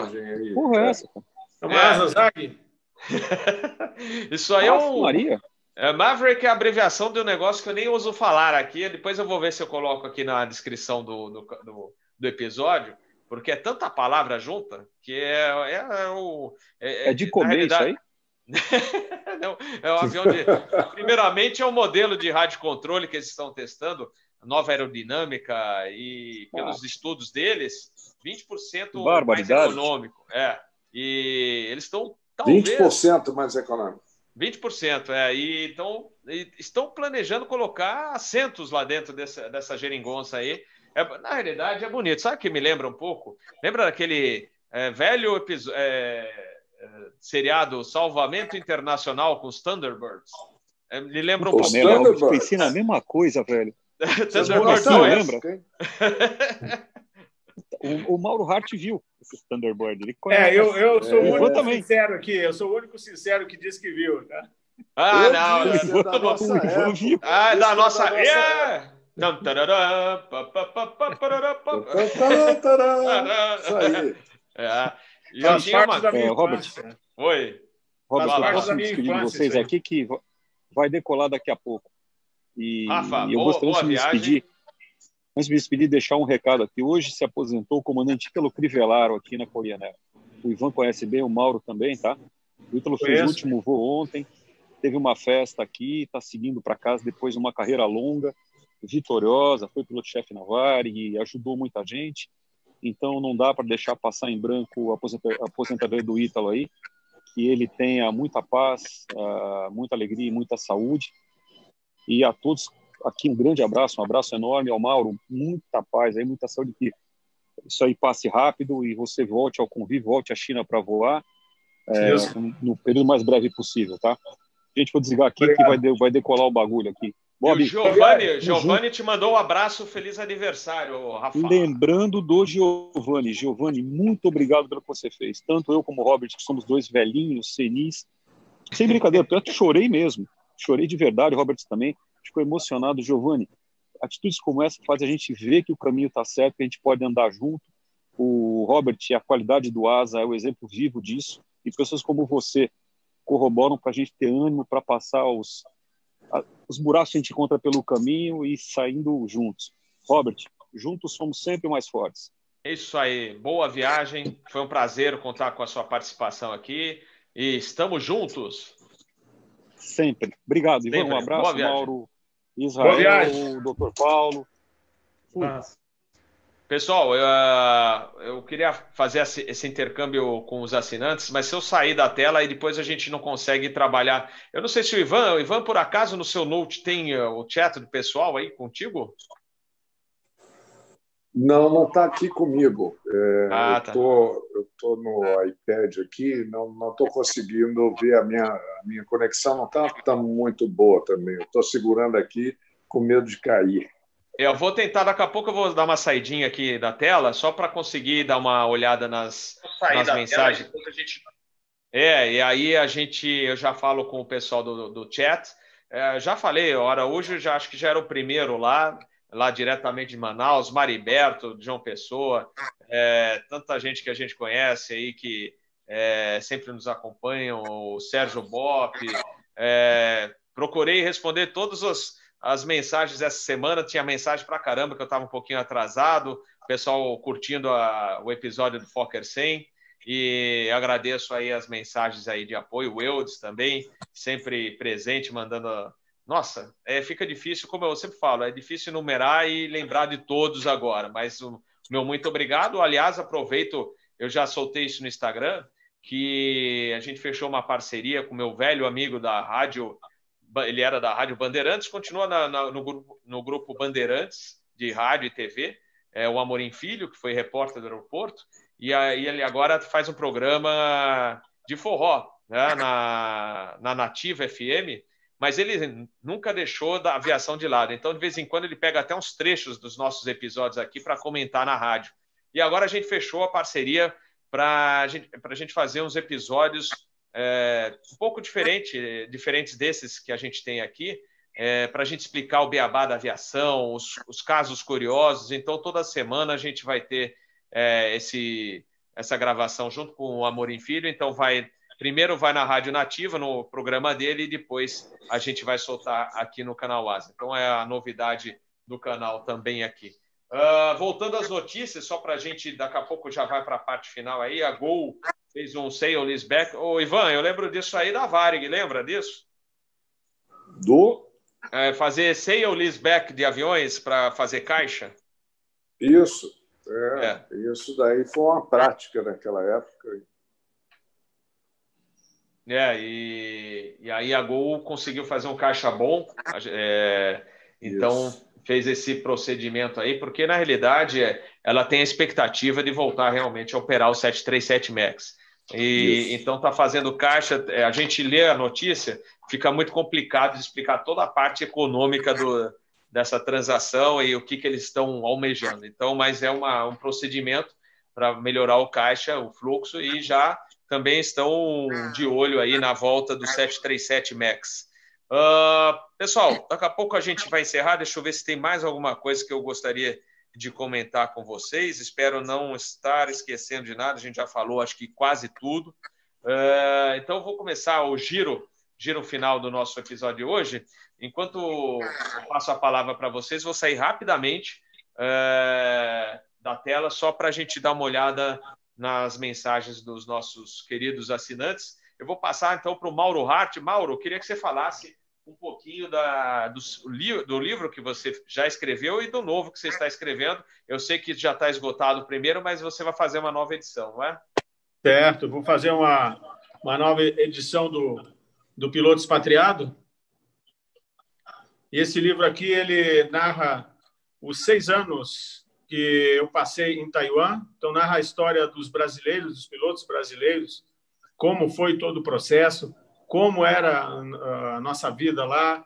Porra, é essa. É uma asa Zag. [laughs] Isso aí Nossa, é um. Maria. É, Maverick é a abreviação de um negócio que eu nem uso falar aqui. Depois eu vou ver se eu coloco aqui na descrição do, do, do, do episódio, porque é tanta palavra junta que é, é, é o. É, é de comer isso aí? [laughs] Não, é um avião de. [laughs] Primeiramente, é um modelo de rádio controle que eles estão testando, nova aerodinâmica, e pelos ah. estudos deles, 20% mais econômico. É. E eles estão Talvez, 20% mais econômico. 20%, é. E, então, estão planejando colocar assentos lá dentro dessa, dessa geringonça aí. É, na realidade, é bonito. Sabe o que me lembra um pouco? Lembra daquele é, velho episódio, é, é, seriado Salvamento Internacional com os Thunderbirds? É, me lembra um pouco. Pensei na mesma coisa, velho. [laughs] Thunderbirds, lembra? [laughs] O, o, Mauro Hart viu esse Thunderbird. Ele É, eu, eu sou é, o único também. sincero aqui. Eu sou o único sincero que disse que viu, tá? Ah, eu não. Vi, não. Da nossa ah, da nossa. É. Não, Isso aí. [laughs] É. Eu tinha uma... é, Robert, Oi. Robert, eu posso despedir de vocês aqui que vai decolar daqui a pouco. E, Rafa, e eu boa, gostaria boa de me despedir. Antes de me despedir, deixar um recado aqui. Hoje se aposentou o comandante Ítalo Crivellaro aqui na Coriané. O Ivan conhece bem, o Mauro também, tá? O Ítalo fez o último voo ontem, teve uma festa aqui, está seguindo para casa depois de uma carreira longa, vitoriosa, foi piloto-chefe na e ajudou muita gente. Então não dá para deixar passar em branco a aposentadoria do Ítalo aí. Que ele tenha muita paz, ah, muita alegria e muita saúde. E a todos aqui um grande abraço, um abraço enorme ao Mauro, muita paz aí, muita saúde que isso aí passe rápido e você volte ao convívio, volte à China para voar é, no período mais breve possível, tá? Gente, vou desligar aqui Obrigado. que vai, de, vai decolar o bagulho aqui. Bob, o Giovanni, Giovanni te mandou um abraço, feliz aniversário, Rafa. Lembrando do Giovanni. Giovanni, muito obrigado pelo que você fez. Tanto eu como o Robert, que somos dois velhinhos, senis. Sem brincadeira, eu chorei mesmo. Chorei de verdade, o Robert também. Ficou emocionado. Giovanni, atitudes como essa fazem a gente ver que o caminho está certo, que a gente pode andar junto. O Robert, a qualidade do Asa é o exemplo vivo disso. E pessoas como você corroboram para a gente ter ânimo para passar os, os buracos que a gente encontra pelo caminho e saindo juntos. Robert, juntos somos sempre mais fortes. É isso aí. Boa viagem. Foi um prazer contar com a sua participação aqui. E estamos juntos. Sempre. Obrigado, Ivan. Sempre. Um abraço, Mauro, Israel, doutor Paulo. Pessoal, eu, ah, eu, queria fazer esse intercâmbio com os assinantes, mas se eu sair da tela e depois a gente não consegue trabalhar. Eu não sei se o Ivan, o Ivan, por acaso, no seu note tem ah, o chat do pessoal aí contigo? Não, não está aqui comigo. É, ah, tá. Eu estou no iPad aqui, não estou conseguindo ver a minha, a minha conexão, não está tá muito boa também. Estou segurando aqui com medo de cair. Eu vou tentar, daqui a pouco eu vou dar uma saidinha aqui da tela, só para conseguir dar uma olhada nas, nas mensagens. Tela, gente... É, e aí a gente, eu já falo com o pessoal do, do chat. É, já falei, o Araújo já acho que já era o primeiro lá, lá diretamente de Manaus, Mariberto, João Pessoa, é, tanta gente que a gente conhece aí que é, sempre nos acompanham, o Sérgio Bop. É, procurei responder todos os as mensagens essa semana. Tinha mensagem para caramba que eu estava um pouquinho atrasado. O pessoal curtindo a, o episódio do Fokker 100. E agradeço aí as mensagens aí de apoio. O Eudes também, sempre presente, mandando. Nossa, é, fica difícil, como eu sempre falo, é difícil numerar e lembrar de todos agora. Mas o meu muito obrigado. Aliás, aproveito, eu já soltei isso no Instagram, que a gente fechou uma parceria com meu velho amigo da rádio ele era da Rádio Bandeirantes, continua na, na, no, grupo, no grupo Bandeirantes de rádio e TV, é o Amorim Filho, que foi repórter do aeroporto, e aí ele agora faz um programa de forró né, na, na Nativa FM, mas ele nunca deixou da aviação de lado. Então, de vez em quando, ele pega até uns trechos dos nossos episódios aqui para comentar na rádio. E agora a gente fechou a parceria para a gente fazer uns episódios é, um pouco diferente, diferentes desses que a gente tem aqui, é, para a gente explicar o beabá da aviação, os, os, casos curiosos. Então, toda semana a gente vai ter é, esse, essa gravação junto com o Amorim Filho. Então, vai primeiro vai na Rádio Nativa, no programa dele, e depois a gente vai soltar aqui no canal Asa. Então, é a novidade do canal também aqui. Uh, voltando às notícias, só para a gente, daqui a pouco já vai para a parte final aí, a Gol fez um sale leaseback. Ô, Ivan, eu lembro disso aí da Varig, lembra disso? Do? É, fazer sale leaseback de aviões para fazer caixa? Isso. É, é, Isso daí foi uma prática naquela época. É, e, e aí a Gol conseguiu fazer um caixa bom. É, então Isso. fez esse procedimento aí, porque na realidade ela tem a expectativa de voltar realmente a operar o 737 MAX. E, então está fazendo caixa. É, a gente lê a notícia, fica muito complicado de explicar toda a parte econômica do, dessa transação e o que, que eles estão almejando. Então, mas é uma, um procedimento para melhorar o caixa, o fluxo, e já também estão de olho aí na volta do 737 MAX. Uh, pessoal, daqui a pouco a gente vai encerrar. Deixa eu ver se tem mais alguma coisa que eu gostaria de comentar com vocês. Espero não estar esquecendo de nada. A gente já falou, acho que quase tudo. Uh, então, vou começar o giro, giro final do nosso episódio de hoje. Enquanto eu passo a palavra para vocês, vou sair rapidamente uh, da tela só para a gente dar uma olhada nas mensagens dos nossos queridos assinantes. Eu vou passar então para o Mauro Hart. Mauro, eu queria que você falasse um pouquinho da, do, do, livro que você já escreveu e do novo que você está escrevendo. Eu sei que já está esgotado o primeiro, mas você vai fazer uma nova edição, não é? Certo, vou fazer uma, uma nova edição do, do Piloto Expatriado. E esse livro aqui, ele narra os seis anos que eu passei em Taiwan. Então, narra a história dos brasileiros, dos pilotos brasileiros, como foi todo o processo, como era a nossa vida lá,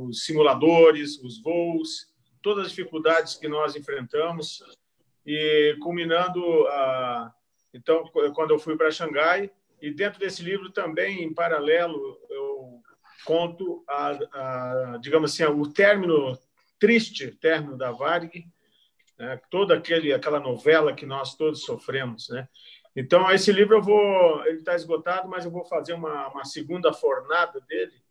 os simuladores, os voos, todas as dificuldades que nós enfrentamos e culminando então quando eu fui para Xangai e dentro desse livro também em paralelo eu conto a, a digamos assim o término triste término da Varig né? toda aquele aquela novela que nós todos sofremos né então esse livro eu vou ele está esgotado mas eu vou fazer uma, uma segunda fornada dele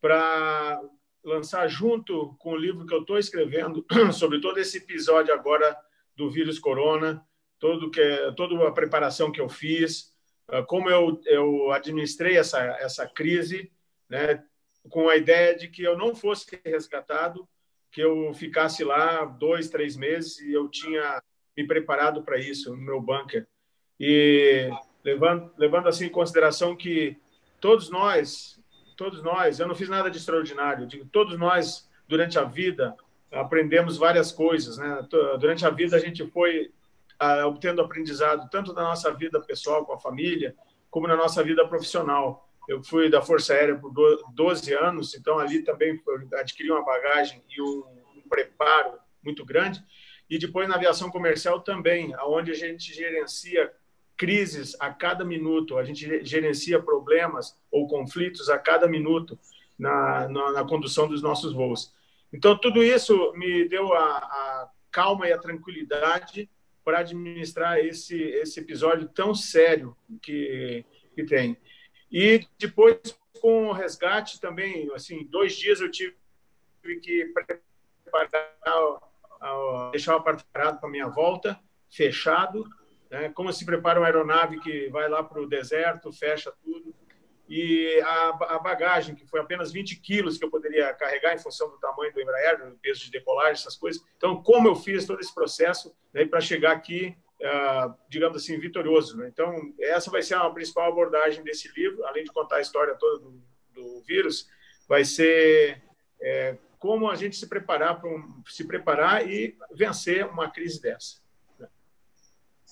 para lançar junto com o livro que eu estou escrevendo [clears throat] sobre todo esse episódio agora do vírus corona todo que toda a preparação que eu fiz ah, como eu, eu administrei essa essa crise né com a ideia de que eu não fosse resgatado que eu ficasse lá dois, três meses e eu tinha me preparado para isso no meu bunker. E levando, levando assim em consideração que todos nós, todos nós, eu não fiz nada de extraordinário, digo, todos nós, durante a vida, aprendemos várias coisas. Né? Durante a vida, a gente foi ah, obtendo aprendizado tanto na nossa vida pessoal com a família, como na nossa vida profissional. Eu fui da Força Aérea por 12 anos, então ali também adquiri uma bagagem e um, um preparo muito grande. E depois na aviação comercial também, aonde a gente gerencia crises a cada minuto, a gente gerencia problemas ou conflitos a cada minuto na, na, na condução dos nossos voos. Então, tudo isso me deu a, a calma e a tranquilidade para administrar esse, esse episódio tão sério que, que tem. E depois, com o resgate também, assim, dois dias eu tive que preparar, deixar o apartamento para minha volta, fechado, né? como se prepara uma aeronave que vai lá para o deserto, fecha tudo. E a, a, bagagem, que foi apenas 20 quilos que eu poderia carregar em função do tamanho do Embraer, do peso de decolagem, essas coisas. Então, como eu fiz todo esse processo né, para chegar aqui digamos assim, vitorioso. Né? Então, essa vai ser a principal abordagem desse livro, além de contar a história toda do, do vírus, vai ser é, como a gente se preparar para um, se preparar e vencer uma crise dessa. Né?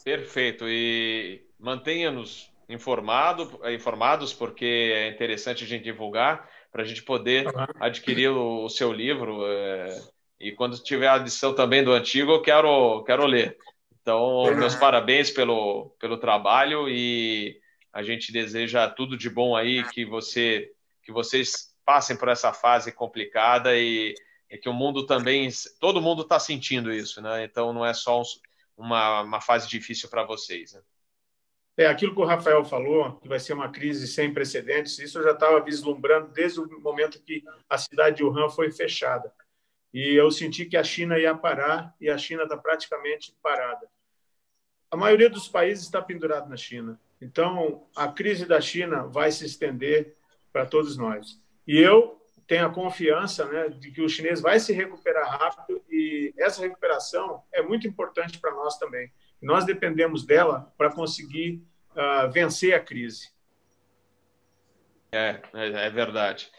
Perfeito. E mantenha-nos informado, informados, porque é interessante a gente divulgar para a gente poder adquirir o, o, seu livro. É, e quando tiver a edição também do antigo, eu quero, quero ler. Então, meus parabéns pelo, pelo trabalho e a gente deseja tudo de bom aí, que você que vocês passem por essa fase complicada e, e que o mundo também, todo mundo está sentindo isso, né? Então, não é só um, uma, uma fase difícil para vocês. Né? É aquilo que o Rafael falou, que vai ser uma crise sem precedentes. Isso eu já estava vislumbrando desde o momento que a cidade de Wuhan foi fechada. E eu senti que a China ia parar e a China está praticamente parada a maioria dos países está pendurado na China. Então, a crise da China vai se estender para todos nós. E eu tenho a confiança né, de que o chinês vai se recuperar rápido e essa recuperação é muito importante para nós também. Nós dependemos dela para conseguir uh, vencer a crise. É, é, é verdade.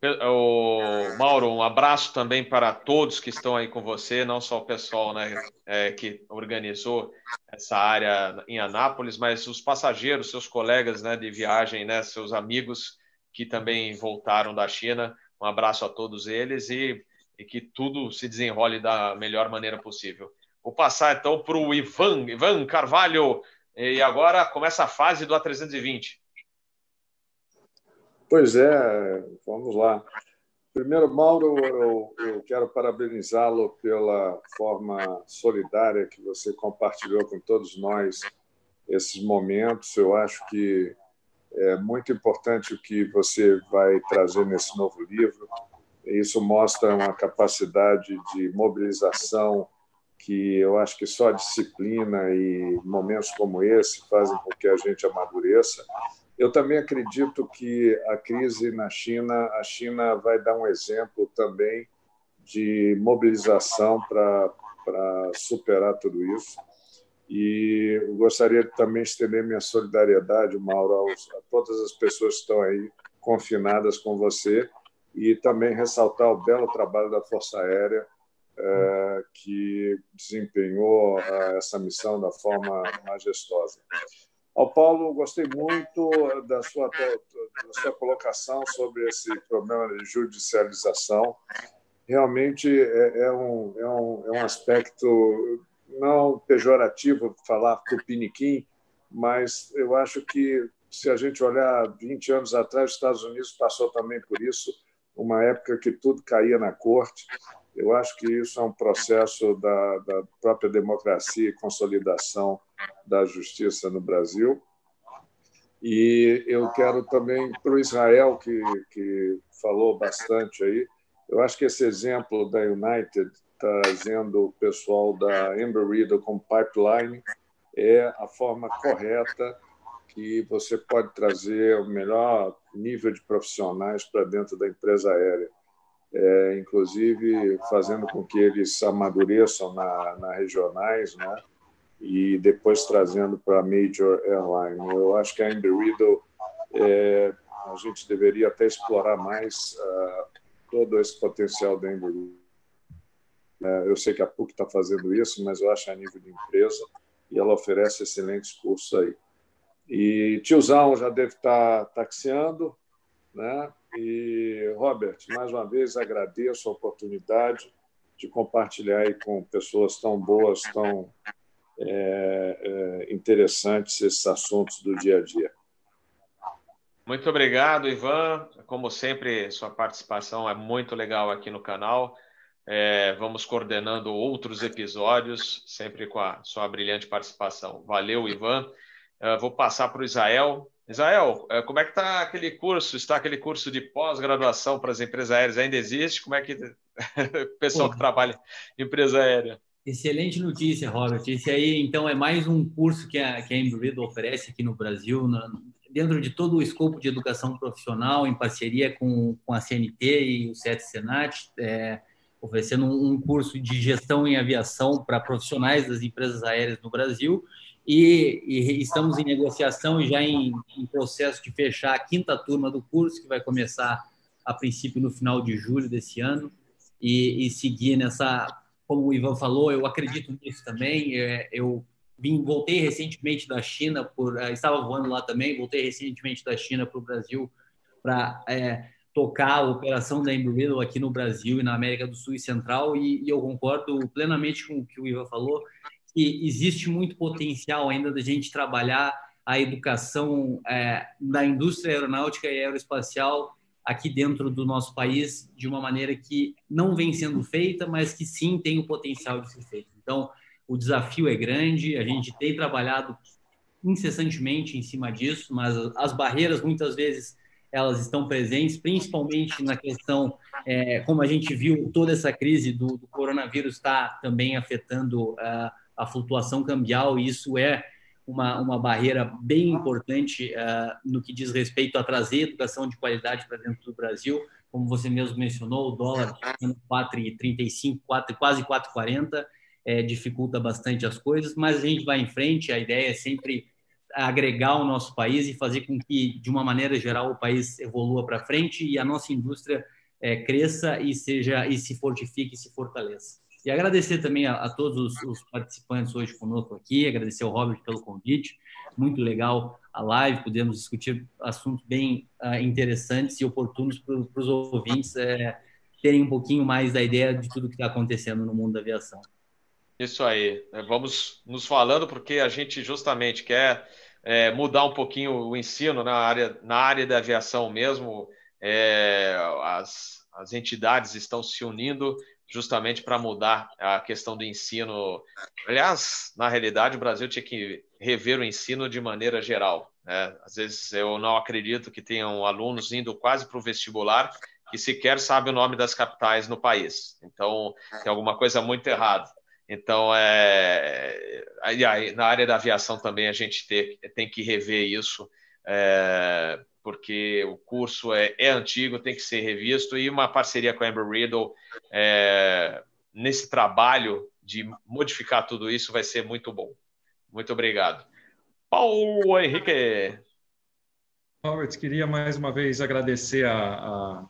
O Mauro, um abraço também para todos que estão aí com você, não só o pessoal né, é, que organizou essa área em Anápolis, mas os passageiros, seus colegas né, de viagem, né, seus amigos que também voltaram da China. Um abraço a todos eles e, e que tudo se desenrole da melhor maneira possível. Vou passar então para o Ivan, Ivan Carvalho, e agora começa a fase do A320. Pois é, vamos lá. Primeiro, Mauro, eu, eu quero parabenizá-lo pela forma solidária que você compartilhou com todos nós esses momentos. Eu acho que é muito importante o que você vai trazer nesse novo livro. Isso mostra uma capacidade de mobilização que eu acho que só a disciplina e momentos como esse fazem com que a gente amadureça. Eu também acredito que a crise na China, a China vai dar um exemplo também de mobilização para superar tudo isso. E gostaria de também estender minha solidariedade, Mauro, aos, a todas as pessoas que estão aí confinadas com você e também ressaltar o belo trabalho da Força Aérea, é, que desempenhou é, essa missão da forma majestosa. Ao Paulo, gostei muito da sua, da sua colocação sobre esse problema de judicialização. Realmente é, é, um, é, um, é um aspecto não pejorativo falar tupiniquim, mas eu acho que se a gente olhar 20 anos atrás, os Estados Unidos passou também por isso, uma época que tudo caía na corte. Eu acho que isso é um processo da, da própria democracia e consolidação da justiça no Brasil. E eu quero também para o Israel, que, que falou bastante aí, eu acho que esse exemplo da United trazendo o pessoal da Ember Riddle como pipeline é a forma correta que você pode trazer o melhor nível de profissionais para dentro da empresa aérea, é, inclusive fazendo com que eles amadureçam na, na regionais, né? E depois trazendo para a major airline. Eu acho que a Amber Riddle é, a gente deveria até explorar mais uh, todo esse potencial da Amber Riddle. É, eu sei que a PUC está fazendo isso, mas eu acho a nível de empresa e ela oferece excelentes cursos aí. E tiozão já deve estar taxiando, né? E Robert, mais uma vez agradeço a oportunidade de compartilhar aí com pessoas tão boas, tão é, é, interessantes esses assuntos do dia a dia. Muito obrigado, Ivan. Como sempre, sua participação é muito legal aqui no canal. É, vamos coordenando outros episódios, sempre com a sua brilhante participação. Valeu, Ivan. Uh, vou passar para o Israel. Israel, uh, como é que está aquele curso? Está aquele curso de pós-graduação para as empresas aéreas? Ainda existe? Como é que [laughs] o pessoal que trabalha em empresa aérea? Excelente notícia, Robert. Esse aí, então, é mais um curso que a, que a Embreed oferece aqui no Brasil, na, dentro de todo o escopo de educação profissional, em parceria com, com a CNT e o CET Senat, é, oferecendo um, um curso de gestão em aviação para profissionais das empresas aéreas no Brasil e, e, estamos em negociação e já em, em, processo de fechar a quinta turma do curso, que vai começar a princípio no final de julho desse ano, e, e seguir nessa, como o Ivan falou, eu acredito nisso também. É, eu vim, voltei recentemente da China, por, é, estava voando lá também, voltei recentemente da China para o Brasil para é, tocar a operação da Embreedle aqui no Brasil e na América do Sul e Central, e, e eu concordo plenamente com o que o Ivan falou que existe muito potencial ainda da gente trabalhar a educação é, da indústria aeronáutica e aeroespacial aqui dentro do nosso país de uma maneira que não vem sendo feita, mas que sim tem o potencial de ser feita. Então, o desafio é grande, a gente tem trabalhado incessantemente em cima disso, mas as barreiras muitas vezes elas estão presentes, principalmente na questão, é, como a gente viu, toda essa crise do, do coronavírus está também afetando uh, a flutuação cambial, e isso é uma, uma barreira bem importante uh, no que diz respeito a trazer educação de qualidade para dentro do Brasil. Como você mesmo mencionou, o dólar 4,35, 4, quase 4,40, é, dificulta bastante as coisas, mas a gente vai em frente, a ideia é sempre agregar o nosso país e fazer com que, de uma maneira geral, o país evolua para frente e a nossa indústria é, cresça e seja e se fortifique e se fortaleça. E agradecer também a, a todos os, os, participantes hoje conosco aqui, agradecer ao Robert pelo convite. Muito legal a live, podemos discutir assuntos bem uh, interessantes e oportunos para os ouvintes é, terem um pouquinho mais da ideia de tudo que está acontecendo no mundo da aviação. Isso aí. É, vamos nos falando porque a gente justamente quer é, mudar um pouquinho o ensino na área, na área da aviação mesmo. É, as, as entidades estão se unindo justamente para mudar a questão do ensino. Aliás, na realidade, o Brasil tinha que rever o ensino de maneira geral. Né? Às vezes eu não acredito que tenham alunos indo quase para o vestibular que sequer sabem o nome das capitais no país. Então, tem alguma coisa muito errada. Então, é, na área da aviação também a gente tem que rever isso. É, porque o curso é, é, antigo, tem que ser revisto, e uma parceria com a Amber Riddle é, nesse trabalho de modificar tudo isso vai ser muito bom. Muito obrigado. Paulo Henrique. Robert, queria mais uma vez agradecer a, a,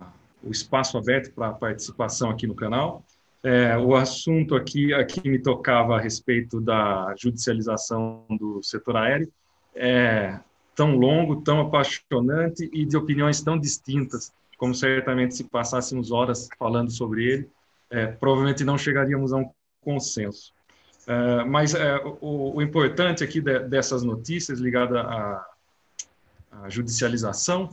a, o espaço aberto para a participação aqui no canal. É, o assunto aqui, aqui me tocava a respeito da judicialização do setor aéreo. É tão longo, tão apaixonante e de opiniões tão distintas, como certamente se passássemos horas falando sobre ele, é, provavelmente não chegaríamos a um consenso. É, mas é, o, o, importante aqui de, dessas notícias ligadas à, à, judicialização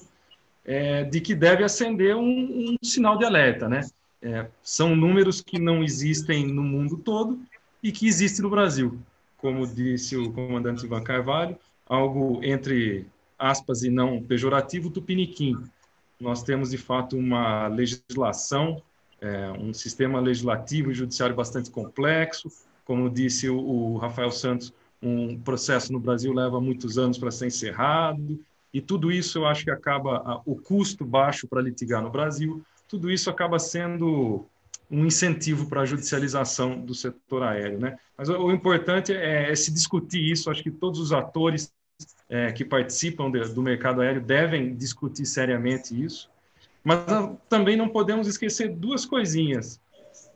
é de que deve acender um, um sinal de alerta, né? É, são números que não existem no mundo todo e que existem no Brasil, como disse o comandante Ivan Carvalho, algo entre aspas e não pejorativo, tupiniquim. Nós temos de fato uma legislação, é, um sistema legislativo e judiciário bastante complexo, como disse o, o Rafael Santos, um processo no Brasil leva muitos anos para ser encerrado, e tudo isso eu acho que acaba, o custo baixo para litigar no Brasil, tudo isso acaba sendo um incentivo para a judicialização do setor aéreo. Né? Mas o, o importante é, é, se discutir isso, acho que todos os atores é, que participam de, do mercado aéreo devem discutir seriamente isso, mas também não podemos esquecer duas coisinhas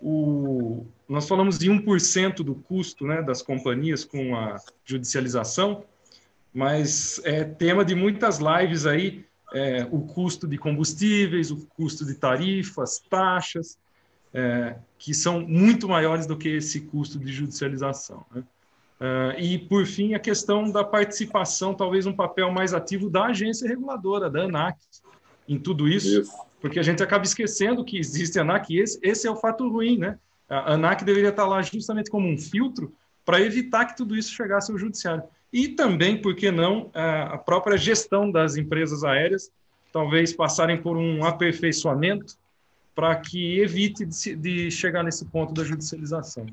o, nós falamos de 1% do custo né, das companhias com a judicialização, mas é tema de muitas lives aí, é, o custo de combustíveis, o custo de tarifas, taxas, é, que são muito maiores do que esse custo de judicialização. Né? Uh, e, por fim, a questão da participação, talvez um papel mais ativo da agência reguladora, da ANAC, em tudo isso. isso porque a gente acaba esquecendo que existe a ANAC e esse, esse é o fato ruim, né? A ANAC deveria estar lá justamente como um filtro para evitar que tudo isso chegasse ao judiciário. E também, por que não, a própria gestão das empresas aéreas, talvez passarem por um aperfeiçoamento para que evite de, de chegar nesse ponto da judicialização.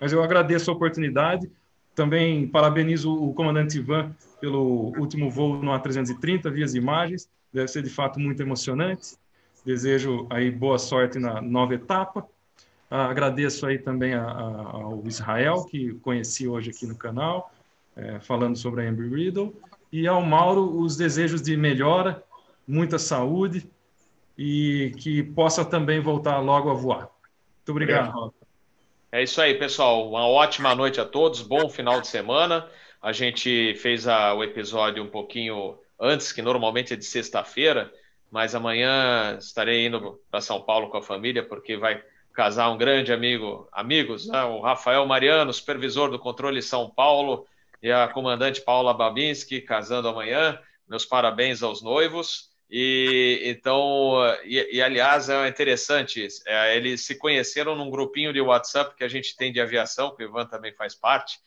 Mas eu agradeço a oportunidade, também parabenizo o comandante Ivan pelo último voo no A330, via as imagens, deve ser de fato muito emocionante. Desejo aí boa sorte na nova etapa. Ah, agradeço aí também a, a, ao Israel, que conheci hoje aqui no canal, é, falando sobre a Embry Riddle, e ao Mauro os desejos de melhora, muita saúde e que possa também voltar logo a voar. Muito obrigado. É isso aí, pessoal. Uma ótima noite a todos, bom final de semana. A gente fez a, o episódio um pouquinho antes, que normalmente é de sexta-feira, mas amanhã estarei indo para São Paulo com a família, porque vai casar um grande amigo, amigos, né? o Rafael Mariano, supervisor do controle São Paulo, e a comandante Paula Babinski, casando amanhã. Meus parabéns aos noivos. E então, e, e aliás, é interessante, é, eles se conheceram num grupinho de WhatsApp que a gente tem de aviação, que o Ivan também faz parte,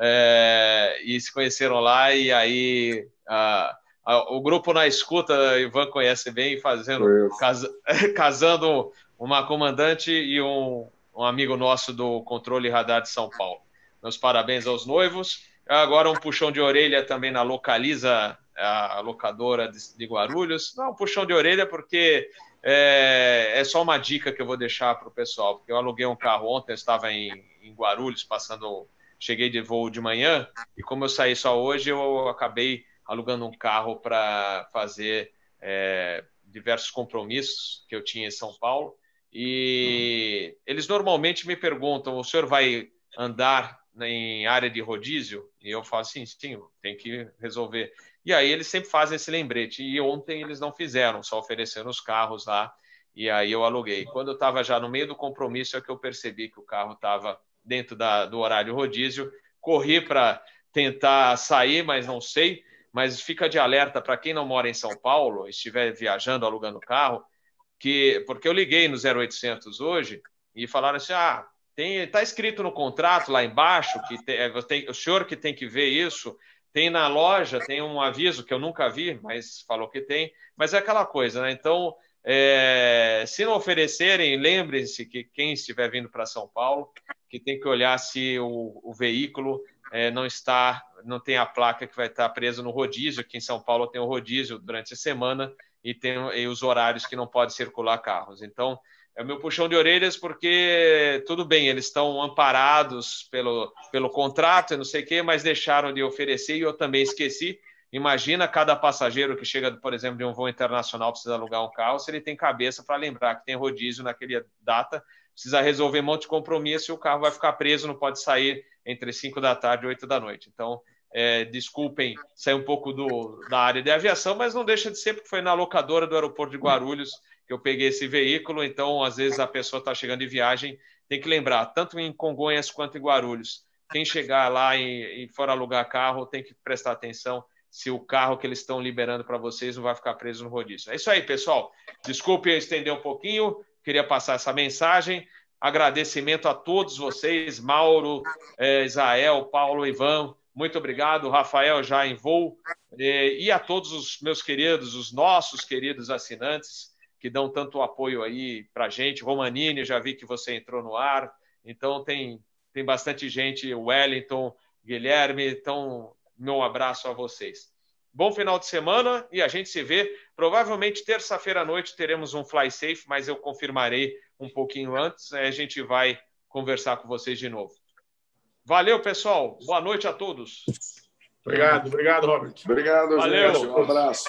é, e se conheceram lá, e aí. Uh, o grupo na escuta, Ivan conhece bem, fazendo casa, [laughs] casando uma comandante e um, um, amigo nosso do controle radar de São Paulo. Meus parabéns aos noivos. Agora um puxão de orelha também na Localiza, a locadora de, Guarulhos. Não, um puxão de orelha porque é, é só uma dica que eu vou deixar para o pessoal, porque eu aluguei um carro ontem, eu estava em, em Guarulhos, passando, cheguei de voo de manhã, e como eu saí só hoje, eu acabei alugando um carro para fazer é, diversos compromissos que eu tinha em São Paulo. E eles normalmente me perguntam: o senhor vai andar em área de rodízio? E eu falo assim: sim, tem que resolver. E aí eles sempre fazem esse lembrete. E ontem eles não fizeram, só ofereceram os carros lá. E aí eu aluguei. Quando eu estava já no meio do compromisso, é que eu percebi que o carro estava dentro da, do horário rodízio. Corri para tentar sair, mas não sei mas fica de alerta para quem não mora em São Paulo, estiver viajando, alugando carro, que porque eu liguei no 0800 hoje e falaram assim: ah, tem, está escrito no contrato lá embaixo que tem, é, tem, o senhor que tem que ver isso. Tem na loja, tem um aviso que eu nunca vi, mas falou que tem. Mas é aquela coisa, né? Então, é, se não oferecerem, lembrem-se que quem estiver vindo para São Paulo, que tem que olhar se o, o veículo é, não está, não tem a placa que vai estar presa no rodízio. Aqui em São Paulo tem o rodízio durante a semana e tem e os horários que não pode circular carros. Então, é o meu puxão de orelhas porque tudo bem, eles estão amparados pelo, pelo contrato e não sei o quê, mas deixaram de oferecer e eu também esqueci. Imagina cada passageiro que chega, por exemplo, de um voo internacional precisa alugar um carro, se ele tem cabeça para lembrar que tem rodízio naquela data precisa resolver um monte de compromisso e o carro vai ficar preso, não pode sair entre 5 da tarde e 8 da noite. Então, é, desculpem sair um pouco do, da área de aviação, mas não deixa de ser, porque foi na locadora do aeroporto de Guarulhos que eu peguei esse veículo, então às vezes a pessoa está chegando de viagem, tem que lembrar, tanto em Congonhas quanto em Guarulhos, quem chegar lá e, e for alugar carro tem que prestar atenção se o carro que eles estão liberando para vocês não vai ficar preso no rodízio. É isso aí, pessoal. Desculpe eu estender um pouquinho, queria passar essa mensagem. Agradecimento a todos vocês, Mauro, eh, Israel, Paulo, Ivan, muito obrigado, Rafael, já em voo, e a todos os meus queridos, os nossos queridos assinantes que dão tanto apoio aí para a gente. Romanini, já vi que você entrou no ar, então tem, tem bastante gente, Wellington, Guilherme, então meu abraço a vocês. Bom final de semana e a gente se vê. Provavelmente terça-feira à noite teremos um Fly Safe, mas eu confirmarei um pouquinho antes. Aí a gente vai conversar com vocês de novo. Valeu, pessoal. Boa noite a todos. Obrigado, obrigado, Robert. Obrigado, Valeu. gente. Um abraço.